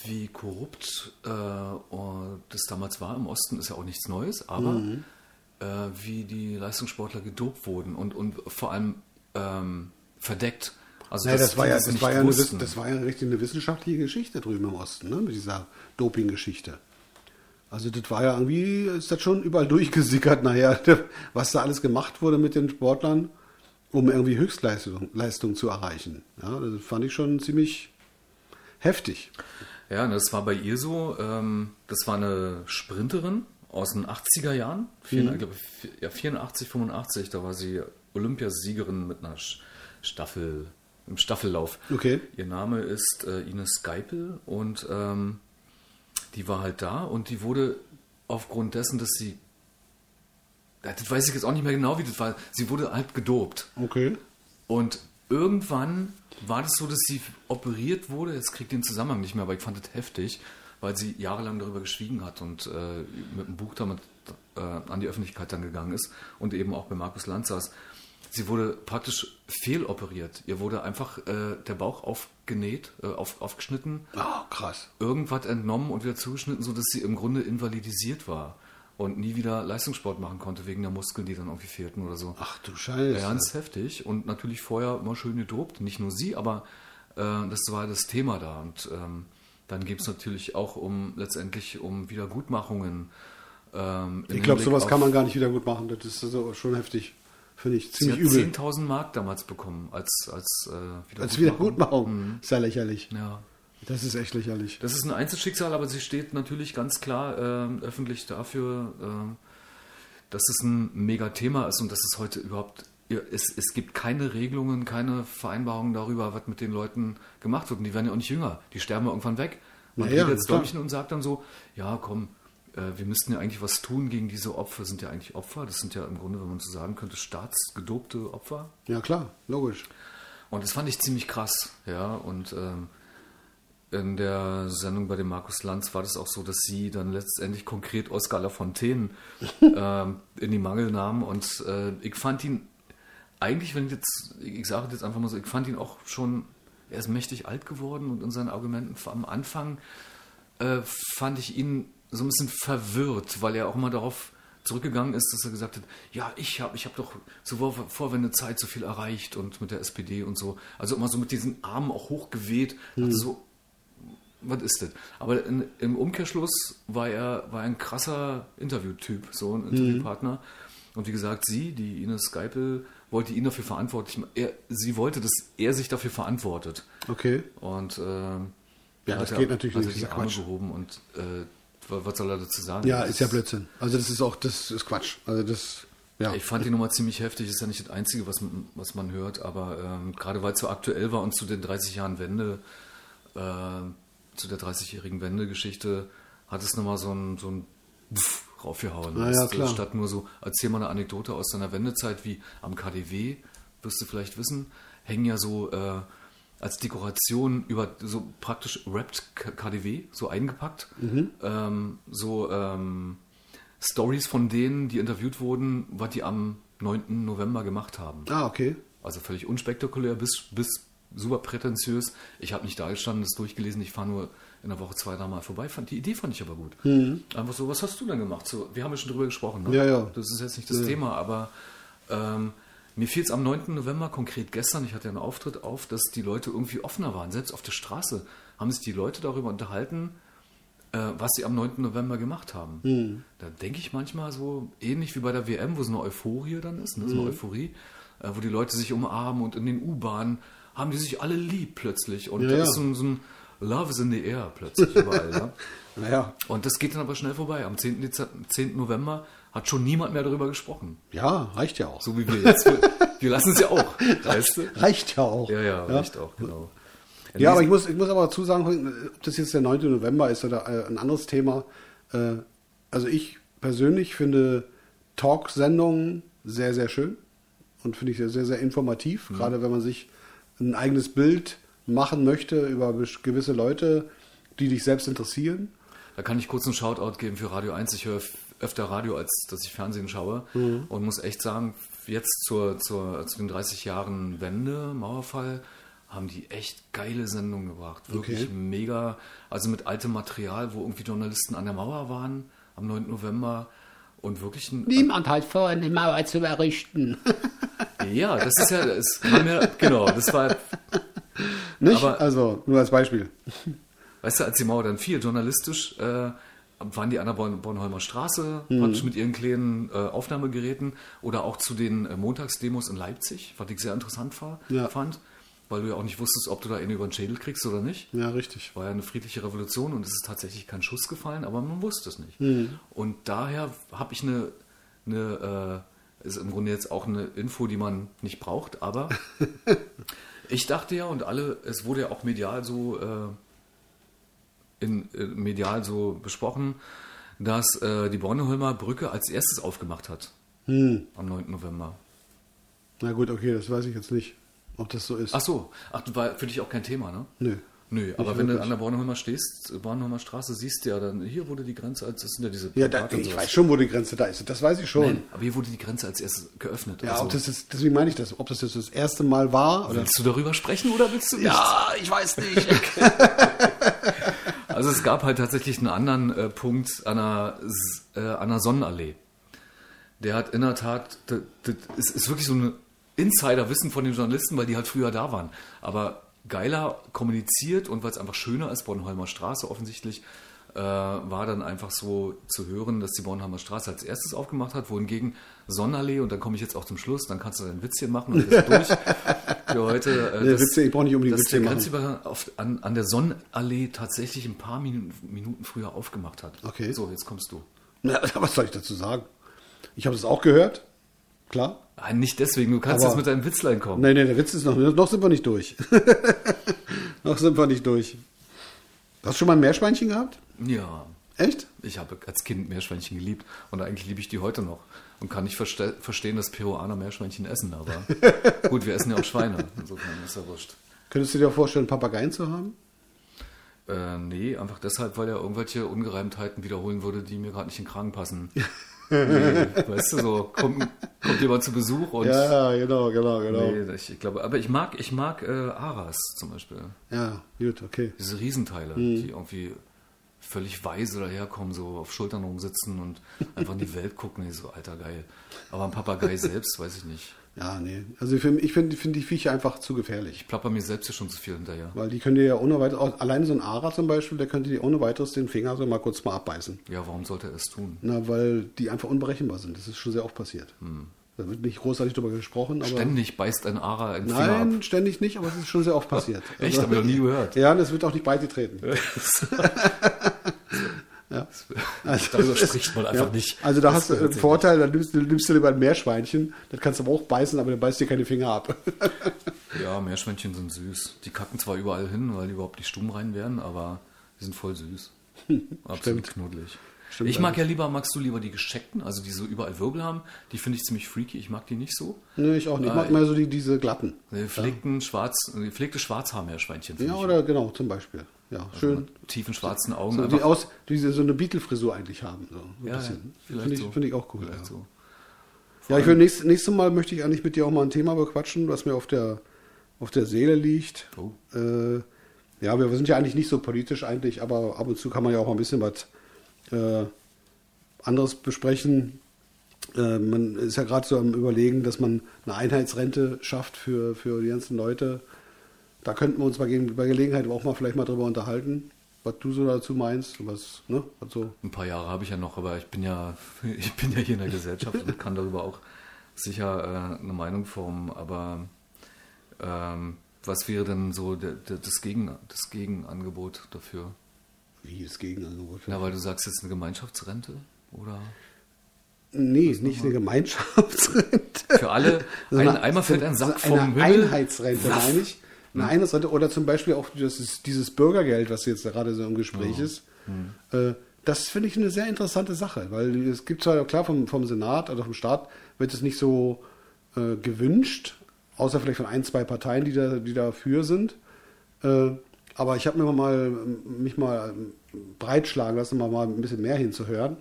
wie korrupt äh, das damals war im Osten, ist ja auch nichts Neues, aber mhm. äh, wie die Leistungssportler gedopt wurden und, und vor allem ähm, verdeckt. Also naja, das, das, war ja, das, war ja eine, das war ja richtig eine wissenschaftliche Geschichte drüben im Osten, ne, mit dieser Doping-Geschichte. Also das war ja irgendwie, ist das schon überall durchgesickert nachher, was da alles gemacht wurde mit den Sportlern um irgendwie Höchstleistung Leistung zu erreichen. Ja, das fand ich schon ziemlich heftig. Ja, das war bei ihr so. Ähm, das war eine Sprinterin aus den 80er Jahren, mhm. ja, 84, 85, da war sie Olympiasiegerin mit einer Staffel, im Staffellauf. Okay. Ihr Name ist äh, Ines Geipel und ähm, die war halt da und die wurde aufgrund dessen, dass sie das weiß ich jetzt auch nicht mehr genau, wie das war. Sie wurde halt gedopt. Okay. Und irgendwann war das so, dass sie operiert wurde. Jetzt kriegt den Zusammenhang nicht mehr, aber ich fand das heftig, weil sie jahrelang darüber geschwiegen hat und äh, mit einem Buch damit äh, an die Öffentlichkeit dann gegangen ist und eben auch bei Markus Lanz saß. Sie wurde praktisch fehloperiert. Ihr wurde einfach äh, der Bauch aufgenäht, äh, auf, aufgeschnitten. Oh, krass. Irgendwas entnommen und wieder zugeschnitten, sodass sie im Grunde invalidisiert war und nie wieder Leistungssport machen konnte wegen der Muskeln, die dann irgendwie fehlten oder so. Ach du Scheiße. Ganz heftig und natürlich vorher immer schön gedopt. Nicht nur sie, aber äh, das war das Thema da. Und ähm, dann geht es natürlich auch um letztendlich um Wiedergutmachungen. Ähm, ich glaube, sowas kann man gar nicht wieder gut machen. Das ist also schon heftig. Finde ich Sie ziemlich hat übel. 10.000 Mark damals bekommen als, als äh, Als Wiedergutmachung. Wiedergutmachung. Ist ja lächerlich. Ja. Das ist echt lächerlich. Das ist ein Einzelschicksal, aber sie steht natürlich ganz klar ähm, öffentlich dafür, ähm, dass es ein Mega-Thema ist und dass es heute überhaupt, es, es gibt keine Regelungen, keine Vereinbarungen darüber, was mit den Leuten gemacht wird. Und die werden ja auch nicht jünger, die sterben ja irgendwann weg. Man Ja, ja, redet jetzt klar. Däumchen und sagt dann so, ja komm, äh, wir müssten ja eigentlich was tun gegen diese Opfer, sind ja eigentlich Opfer, das sind ja im Grunde, wenn man so sagen könnte, staatsgedobte Opfer. Ja, klar, logisch. Und das fand ich ziemlich krass, ja. Und ähm, in der Sendung bei dem Markus Lanz war das auch so, dass sie dann letztendlich konkret Oskar Lafontaine ähm, in die Mangel nahm. Und äh, ich fand ihn eigentlich, wenn ich jetzt, ich sage jetzt einfach mal so, ich fand ihn auch schon, er ist mächtig alt geworden und in seinen Argumenten am Anfang äh, fand ich ihn so ein bisschen verwirrt, weil er auch mal darauf zurückgegangen ist, dass er gesagt hat, ja, ich habe ich hab doch zur Vor- Vorwendezeit so viel erreicht und mit der SPD und so. Also immer so mit diesen Armen auch hochgeweht. Dachte so, was ist das? Aber in, im Umkehrschluss war er, war ein krasser Interviewtyp, so ein Interviewpartner. Und wie gesagt, sie, die Ines Geipel, wollte ihn dafür verantwortlich machen. Er, sie wollte, dass er sich dafür verantwortet. Okay. Und ähm, Ja, das er- geht natürlich hat nicht, Arme Quatsch. gehoben und äh, was soll er dazu sagen? Ja, Das ist ja Blödsinn. Also das ist auch, das ist Quatsch. Also das, ja. Ich fand die Nummer ziemlich heftig, ist ja nicht das Einzige, was man, was man hört, aber ähm, gerade weil es so aktuell war und zu den 30 Jahren Wende, äh, zu der 30-jährigen Wende-Geschichte, hat es nochmal so ein, so ein Pff raufgehauen. Na ja, klar. Statt nur so, erzähl mal eine Anekdote aus deiner Wendezeit, wie am KDW, wirst du vielleicht wissen, hängen ja so äh, als Dekoration über so praktisch Wrapped KDW, so eingepackt, Mhm. ähm, so ähm, Stories von denen, die interviewt wurden, was die am 9. November gemacht haben. Ah, okay. Also völlig unspektakulär bis, bis super prätentiös. Ich habe nicht da gestanden, das durchgelesen, ich fahre nur in der Woche zwei, dreimal vorbei. Die Idee fand ich aber gut. Einfach so, was hast du denn gemacht? So, wir haben ja schon drüber gesprochen. Ne? Mhm. Ja, ja. Das ist jetzt nicht das Thema, aber ähm, mir fiel es am 9. November, konkret gestern, ich hatte ja einen Auftritt auf, dass die Leute irgendwie offener waren. Selbst auf der Straße haben sich die Leute darüber unterhalten, äh, was sie am 9. November gemacht haben. Mhm. Da denke ich manchmal so, ähnlich wie bei der WM, wo so eine Euphorie dann ist, ne? so eine Mhm. Euphorie, äh, wo die Leute sich umarmen und in den U-Bahnen haben die sich alle lieb plötzlich. Und Ja, da ja. ist so ein, so ein Love is in the air plötzlich überall. ja? Naja. Und das geht dann aber schnell vorbei. Am 10. Dez 10. November hat schon niemand mehr darüber gesprochen. Ja, reicht ja auch. So wie wir jetzt. Wir lassen es ja auch. Du? Reicht ja auch. Ja, ja, reicht auch, genau. Ja, aber ich muss, ich muss aber dazu sagen, ob das jetzt der 9. November ist oder äh, ein anderes Thema. Äh, also ich persönlich finde Talksendungen sehr, sehr schön und finde ich sehr, sehr, sehr informativ, Mhm. gerade wenn man sich ein eigenes Bild machen möchte über gewisse Leute, die dich selbst interessieren. Da kann ich kurz einen Shoutout geben für Radio 1. Ich höre öfter Radio, als dass ich Fernsehen schaue. Und muss echt sagen, jetzt zur, zur, zu den 30 Jahren Wende, Mauerfall, haben die echt geile Sendungen gebracht. Wirklich Okay. mega. Also mit altem Material, wo irgendwie Journalisten an der Mauer waren am 9. November. Und wirklich ein, Niemand hat vor, eine Mauer zu errichten. Ja, das ist ja, kam ja, genau, das war, Nicht? Aber- also nur als Beispiel. weißt du, als die Mauer dann fiel, journalistisch, äh, waren die an der Born Bornholmer Straße, Mhm. praktisch mit ihren kleinen äh, Aufnahmegeräten oder auch zu den äh, Montagsdemos in Leipzig, was ich sehr interessant war, Ja. fand, weil du ja auch nicht wusstest, ob du da einen über den Schädel kriegst oder nicht. Ja, richtig. War ja eine friedliche Revolution und es ist tatsächlich kein Schuss gefallen, aber man wusste es nicht. Mhm. Und daher habe ich eine, eine äh, ist im Grunde jetzt auch eine Info, die man nicht braucht, aber ich dachte ja und alle, es wurde ja auch medial so äh, in, äh, medial so besprochen, dass äh, die Bornholmer Brücke als erstes aufgemacht hat Hm. am 9. November. Na gut, okay, das weiß ich jetzt nicht, ob das so ist. Ach so, ach, du war für dich auch kein Thema, ne? Nö. Nö, aber wenn du wirklich. an der Bornholmer stehst, Bornholmer Straße, siehst du ja dann, hier wurde die Grenze als, das sind ja diese Ja, da, ich weiß schon, wo die Grenze da ist. Das weiß ich schon. Nein, aber hier wurde die Grenze als erstes geöffnet. Ja, also, ob das ist, deswegen meine ich das, ob das jetzt das erste Mal war oder. willst du darüber sprechen oder willst du nicht? ich weiß nicht. Also es gab halt tatsächlich einen anderen äh, Punkt an einer, äh, an einer Sonnenallee. Der hat in der Tat, das, das ist, wirklich so ein Insiderwissen von den Journalisten, weil die halt früher da waren. Aber geiler kommuniziert und weil es einfach schöner ist, Bornholmer Straße offensichtlich, äh, war dann einfach so zu hören, dass die Bornheimer Straße als erstes aufgemacht hat, wohingegen Sonnenallee, und dann komme ich jetzt auch zum Schluss, dann kannst du dein Witzchen machen und jetzt durch für heute. Äh, Nee, dass- Witze, ich brauche nicht unbedingt dass Witze der machen. Grenzübergang auf, an, an der Sonnenallee tatsächlich ein paar Minuten, Minuten früher aufgemacht hat. Okay. So, jetzt kommst du. Na, was soll ich dazu sagen? Ich habe es auch gehört, klar. Ah, nicht deswegen, du kannst Aber- jetzt mit deinem Witzlein kommen. Nee, nee, der Witz ist noch, noch sind wir nicht durch. noch sind wir nicht durch. Hast du schon mal ein Meerschweinchen gehabt? Ja, Echt? ich habe als Kind Meerschweinchen geliebt und eigentlich liebe ich die heute noch und kann nicht verste verstehen, dass Peruaner Meerschweinchen essen, aber gut, wir essen ja auch Schweine, insofern ist ja wurscht. Könntest du dir vorstellen, Papageien zu haben? Äh, nee, einfach deshalb, weil er irgendwelche Ungereimtheiten wiederholen würde, die mir gerade nicht in den Kragen passen. nee, weißt du, so kommt, kommt jemand zu Besuch und Ja, genau, genau, genau. nee, ich, ich glaube, aber ich mag, ich mag äh, Aras zum Beispiel. Ja, gut, okay. Diese Riesenteile, Mhm. die irgendwie völlig weise daherkommen, so auf Schultern rumsitzen und einfach in die Welt gucken. Nee, so, alter, geil. Aber ein Papagei selbst, weiß ich nicht. Ja, nee. Also ich finde ich find, die Viecher einfach zu gefährlich. Ich plapper mir selbst hier schon zu viel hinterher. Weil die können dir ja ohne weiteres, alleine so ein Ara zum Beispiel, der könnte dir ohne weiteres den Finger so mal kurz mal abbeißen. Ja, warum sollte er es tun? Na, weil die einfach unberechenbar sind. Das ist schon sehr oft passiert. Da wird nicht großartig drüber gesprochen. Ständig beißt ein Ara einen Finger ab. Nein, ständig nicht, aber es ist schon sehr oft passiert. Echt? Hab ich noch nie gehört. Ja, und es wird auch nicht beigetreten. ja. Darüber spricht man einfach Ja. nicht. Also da Das hast du einen Vorteil, dann nimmst, du- nimmst du lieber ein Meerschweinchen, das kannst du aber auch beißen, aber dann beißt dir keine Finger ab. Ja, Meerschweinchen sind süß. Die kacken zwar überall hin, weil die überhaupt nicht stumm rein werden, aber die sind voll süß. Absolut knuddelig. Stimmt ich mag ja lieber, magst du lieber die gescheckten, also die so überall Wirbel haben? Die finde ich ziemlich freaky. Ich mag die nicht so. nee, ich auch nicht. Ich mag mehr so die, diese glatten. Die Gepflegten Schwarz, gepflegte Schwarzhaarmeerschweinchen. Ja, oder genau, zum Beispiel. Ja, schön. Mit tiefen schwarzen Augen. So, die aus, die so eine Beatle-Frisur eigentlich haben. So, ja, ein ja, bisschen. vielleicht Finde ich, so. finde ich auch cool. Ja. so. Ja, ich will nächstes, nächstes Mal möchte ich eigentlich mit dir auch mal ein Thema bequatschen, was mir auf der, auf der Seele liegt. Oh. Äh, ja, wir sind ja eigentlich nicht so politisch eigentlich, aber ab und zu kann man ja auch mal ein bisschen was äh, anderes besprechen. Äh, man ist ja gerade so am Überlegen, dass man eine Einheitsrente schafft für, für die ganzen Leute. Da könnten wir uns bei, bei Gelegenheit auch mal vielleicht mal drüber unterhalten, was du so dazu meinst, was, ne, was so. Ein paar Jahre habe ich ja noch, aber ich bin ja, ich bin ja hier in der Gesellschaft und kann darüber auch sicher äh, eine Meinung formen. Aber ähm, was wäre denn so der, der, das, Gegen, das Gegenangebot dafür? Wie das Gegenangebot? Ja, weil du sagst jetzt eine Gemeinschaftsrente oder Nee, nicht eine Gemeinschaftsrente. für alle? Ein, einmal fällt ein Sack vom eine Himmel. Einheitsrente, Waff. meine ich. Eine Einheitsrente oder zum Beispiel auch dieses, dieses Bürgergeld, was jetzt gerade so im Gespräch ist. Äh, das finde ich eine sehr interessante Sache, weil es gibt zwar klar vom, vom Senat oder vom Staat wird es nicht so äh, gewünscht, außer vielleicht von ein, zwei Parteien, die, da, die dafür sind. Äh, aber ich habe mir mal mich mal breitschlagen lassen, mal, mal ein bisschen mehr hinzuhören.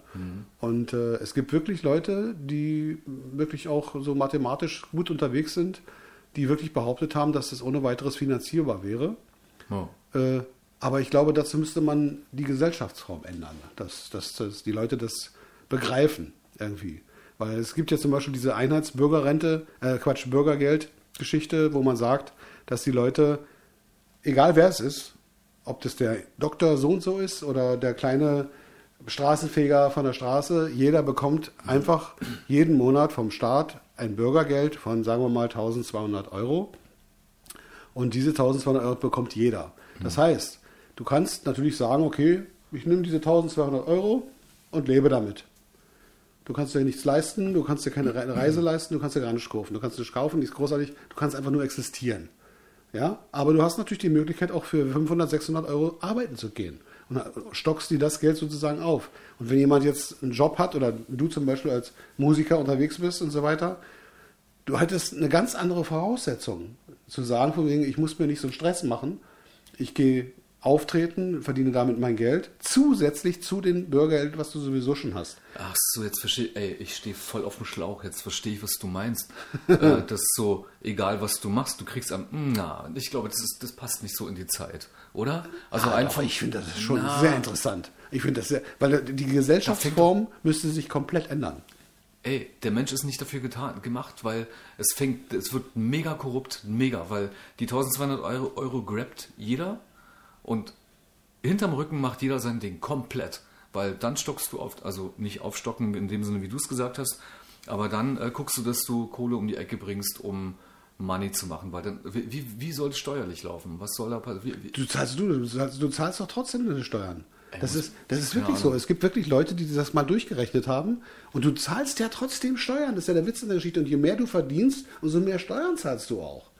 Und äh, es gibt wirklich Leute, die wirklich auch so mathematisch gut unterwegs sind, die wirklich behauptet haben, dass das ohne weiteres finanzierbar wäre. Oh. Äh, aber ich glaube, dazu müsste man die Gesellschaftsform ändern, dass, dass, dass die Leute das begreifen irgendwie. Weil es gibt ja zum Beispiel diese Einheitsbürgerrente, äh, Quatsch, Bürgergeld-Geschichte, wo man sagt, dass die Leute, egal wer es ist, ob das der Doktor so und so ist oder der kleine Straßenfeger von der Straße, jeder bekommt einfach jeden Monat vom Staat ein Bürgergeld von, sagen wir mal, 1200 Euro. Und diese 1200 Euro bekommt jeder. Das heißt, du kannst natürlich sagen, okay, ich nehme diese 1200 Euro und lebe damit. Du kannst dir nichts leisten, du kannst dir keine Re- Reise leisten, du kannst dir gar nichts kaufen. Du kannst nichts kaufen, nichts großartig, du kannst einfach nur existieren. Ja, aber du hast natürlich die Möglichkeit, auch für 500, 600 Euro arbeiten zu gehen. Und stockst dir das Geld sozusagen auf. Und wenn jemand jetzt einen Job hat oder du zum Beispiel als Musiker unterwegs bist und so weiter, du hättest eine ganz andere Voraussetzung. Zu sagen, von wegen, ich muss mir nicht so einen Stress machen. Ich gehe auftreten, verdiene damit mein Geld, zusätzlich zu dem Bürgergeld, was du sowieso schon hast. Ach so, jetzt verstehe ey, ich stehe voll auf dem Schlauch, jetzt verstehe ich, was du meinst. äh, das ist so, egal was du machst, du kriegst am, na, ich glaube, das, ist, das passt nicht so in die Zeit, oder? Also Ah, einfach, ich finde das schon Na. sehr interessant. Ich finde das sehr, weil die Gesellschaftsform müsste sich komplett ändern. ey, der Mensch ist nicht dafür getan, gemacht, weil es fängt, es wird mega korrupt, mega, weil die 1200 Euro, Euro grabt jeder und hinterm Rücken macht jeder sein Ding komplett. Weil dann stockst du auf, also nicht aufstocken in dem Sinne, wie du es gesagt hast, aber dann äh, guckst du, dass du Kohle um die Ecke bringst, um Money zu machen. Weil dann, wie, wie, soll es steuerlich laufen? Was soll da passieren? Du zahlst, du, du, zahlst, du zahlst doch trotzdem deine Steuern. Das ist, das ist wirklich so. Ahnung. Es gibt wirklich Leute, die das mal durchgerechnet haben und du zahlst ja trotzdem Steuern. Das ist ja der Witz in der Geschichte. Und je mehr du verdienst, umso mehr Steuern zahlst du auch.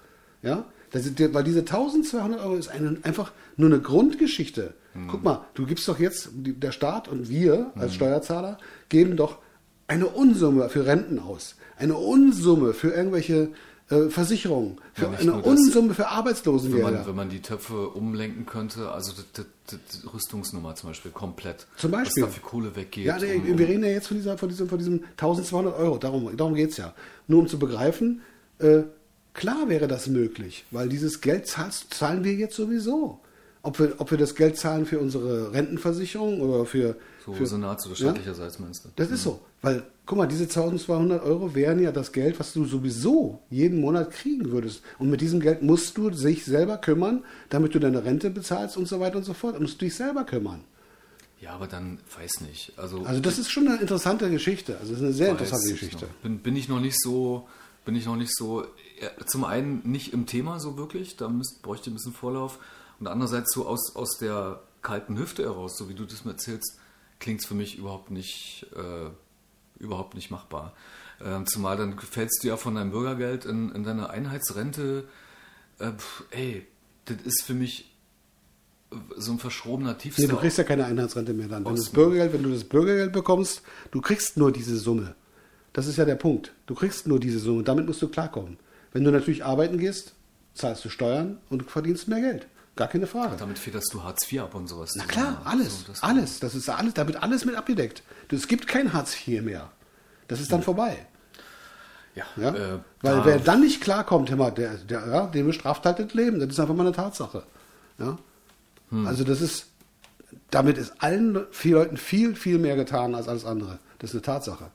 Ja? Das weil diese 1200 Euro ist eine, einfach nur eine Grundgeschichte. Hm. Guck mal, du gibst doch jetzt, der Staat und wir als Steuerzahler geben doch eine Unsumme für Renten aus. Eine Unsumme für irgendwelche äh, Versicherungen. Für nicht eine. Unsumme für wenn, Arbeitslosengelder. man, wenn man die Töpfe umlenken könnte, also die, die, die Rüstungsnummer zum Beispiel komplett. Zum Beispiel. Was da für Kohle weggeht. Ja, nee, wir reden ja jetzt von, dieser, von, diesem, von diesem 1200 Euro. Darum, darum geht es ja. Nur um zu begreifen, äh, klar wäre das möglich, weil dieses Geld zahlst, zahlen wir jetzt sowieso. Ob wir, ob wir das Geld zahlen für unsere Rentenversicherung oder für. so für Senats- oder ja? meinst du? Das ist so. Weil, guck mal, diese 1200 Euro wären ja das Geld, was du sowieso jeden Monat kriegen würdest. Und mit diesem Geld musst du dich selber kümmern, damit du deine Rente bezahlst und so weiter und so fort. Du musst dich selber kümmern. Ja, aber dann weiß nicht. Also, Also das ist schon eine interessante Geschichte. Also das ist eine sehr interessante ich Geschichte. Bin, bin ich noch nicht so, bin ich noch nicht so, zum einen nicht im Thema so wirklich, da müsst, bräuchte ich ein bisschen Vorlauf. Und andererseits so aus, aus der kalten Hüfte heraus, so wie du das mir erzählst, klingt es für mich überhaupt nicht, äh, überhaupt nicht machbar. Ähm, zumal dann fällst du ja von deinem Bürgergeld in, in deine Einheitsrente. Äh, pf, ey, das ist für mich äh, so ein verschrobener Tiefster. Nee, du kriegst ja keine Einheitsrente mehr dann. Wenn, das Bürgergeld, wenn du das Bürgergeld bekommst, du kriegst nur diese Summe. Das ist ja der Punkt. Du kriegst nur diese Summe. Damit musst du klarkommen. Wenn du natürlich arbeiten gehst, zahlst du Steuern und verdienst mehr Geld. Gar keine Frage. Damit fäderst du Hartz IV ab und sowas. Na klar, alles. So, das- alles. Das ist alles. Da wird alles mit abgedeckt. Es gibt kein Hartz IV mehr. Das ist dann vorbei. Ja, Ja? äh, Weil da- wer dann nicht klarkommt, immer, der, der, ja, dem bestraft halt das Leben. Das ist einfach mal eine Tatsache. Ja? Hm. Also das ist, damit ist allen vielen Leuten viel, viel mehr getan als alles andere. Das ist eine Tatsache.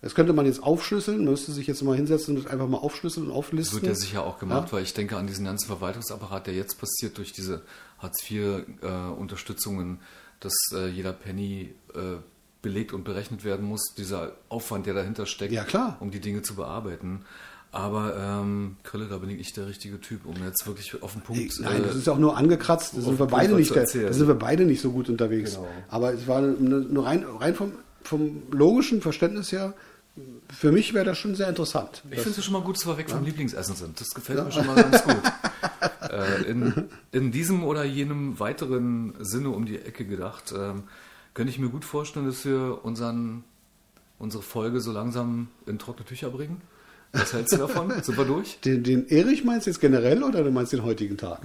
Das könnte man jetzt aufschlüsseln, man müsste sich jetzt mal hinsetzen und das einfach mal aufschlüsseln und Das auflisten. wird ja sicher auch gemacht, Ja? weil ich denke an diesen ganzen Verwaltungsapparat, der jetzt passiert durch diese Hartz-IV-Unterstützungen, dass äh, jeder Penny äh, belegt und berechnet werden muss, dieser Aufwand, der dahinter steckt, Ja, klar. um die Dinge zu bearbeiten. Aber ähm, Krille, da bin ich der richtige Typ, um jetzt wirklich auf den Punkt. Nein, äh, das ist auch nur angekratzt. Da sind wir beide Punkt nicht, zu da sind wir beide nicht so gut unterwegs. Genau. Aber es war eine- nur rein, rein vom, vom logischen Verständnis her. Für mich wäre das schon sehr interessant. Ich finde es schon mal gut, dass wir weg vom Lieblingsessen sind. Das gefällt mir schon mal ganz gut. äh, in, in diesem oder jenem weiteren Sinne um die Ecke gedacht, ähm, könnte ich mir gut vorstellen, dass wir unseren, unsere Folge so langsam in trockene Tücher bringen. Was hältst du davon? Sind wir durch? Den, den Erich meinst du jetzt generell oder du meinst den heutigen Tag?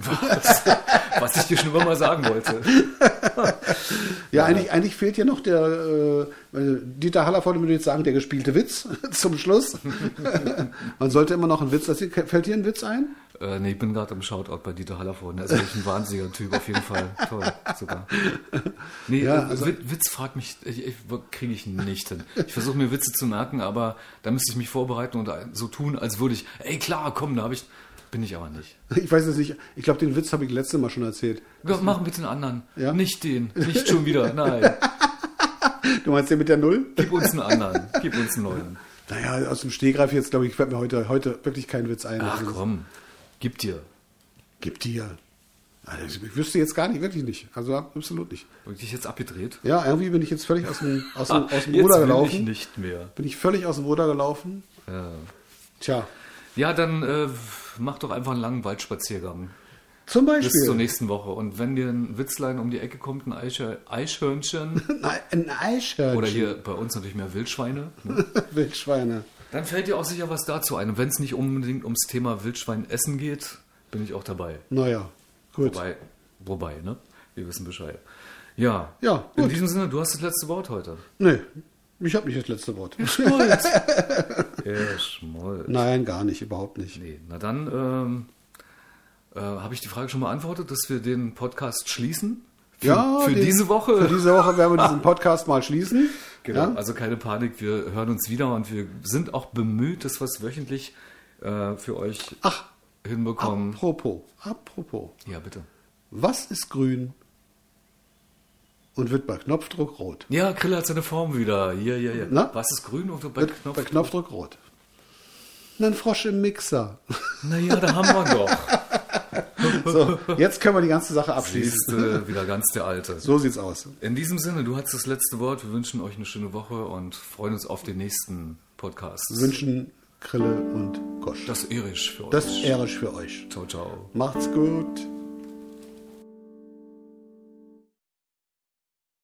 Was ich dir schon immer mal sagen wollte. Ja, Eigentlich, eigentlich fehlt ja noch der äh, äh, Dieter Hallervorden würde jetzt sagen, der gespielte Witz zum Schluss. Man sollte immer noch einen Witz. Fällt dir ein Witz ein? Äh, nee, ich bin gerade im Shoutout bei Dieter Hallervorden. Der ist wirklich ein wahnsinniger Typ, auf jeden Fall. Toll, super. Nee, Ja, äh, also- Witz, Witz fragt mich, ich, ich, kriege ich nicht hin. Ich versuche mir Witze zu merken, aber da müsste ich mich vorbereiten und so tun, als würde ich, ey klar, komm, da habe ich, bin ich aber nicht. Ich weiß es nicht. Ich glaube, den Witz habe ich letztes Mal schon erzählt. Ja, machen bitte einen anderen. Ja? Nicht den, nicht schon wieder, nein. Du meinst den mit der Null? Gib uns einen anderen, gib uns einen neuen. Naja, aus dem Stegreif jetzt, glaube ich, fällt mir heute, heute wirklich kein Witz ein. Ach Also, komm, gib dir. Gib dir. Also, ich wüsste jetzt gar nicht, wirklich nicht. Also absolut nicht. Wirklich jetzt abgedreht? Ja, irgendwie bin ich jetzt völlig aus dem, aus dem, aus dem Ruder gelaufen. ich nicht mehr. Bin ich völlig aus dem Ruder gelaufen. Ja. Tja, Ja, dann äh, mach doch einfach einen langen Waldspaziergang. zum Bis zur Beispiel nächsten Woche. Und wenn dir ein Witzlein um die Ecke kommt, ein Eichhör- Eichhörnchen Nein, ein Eichhörnchen. oder hier bei uns natürlich mehr Wildschweine, ne? Wildschweine. dann fällt dir auch sicher was dazu ein. Und wenn es nicht unbedingt ums Thema Wildschwein essen geht, bin ich auch dabei. Naja, gut. Wobei, wobei, ne? Wir wissen Bescheid. Ja, Ja, in gut. diesem Sinne, du hast das letzte Wort heute. Nee, ich habe nicht das letzte Wort. Schmolz. Er schmolz. Nein, gar nicht, überhaupt nicht. Nee, na dann ähm, äh, habe ich die Frage schon beantwortet, dass wir den Podcast schließen. Für, Ja, für den- diese Woche. Für diese Woche werden wir diesen Podcast mal schließen. Genau, Ja? also keine Panik, wir hören uns wieder und wir sind auch bemüht, dass wir es wöchentlich äh, für euch Ach, hinbekommen. apropos, apropos. Ja, bitte. Was ist grün? Und wird bei Knopfdruck rot. Ja, Grille hat seine Form wieder. Hier, hier, hier. Na? Was ist grün und bei Wird Knopf? bei Knopfdruck rot. Ein Frosch im Mixer. Naja, da haben wir doch. So, jetzt können wir die ganze Sache abschließen. Siehst äh, wieder ganz der Alte. So sieht's aus. In diesem Sinne, du hast das letzte Wort. Wir wünschen euch eine schöne Woche und freuen uns auf den nächsten Podcast. Wir wünschen Grille und Gosch. Das Irisch für Das euch. ist ehrisch für euch. Ciao, ciao. Macht's gut.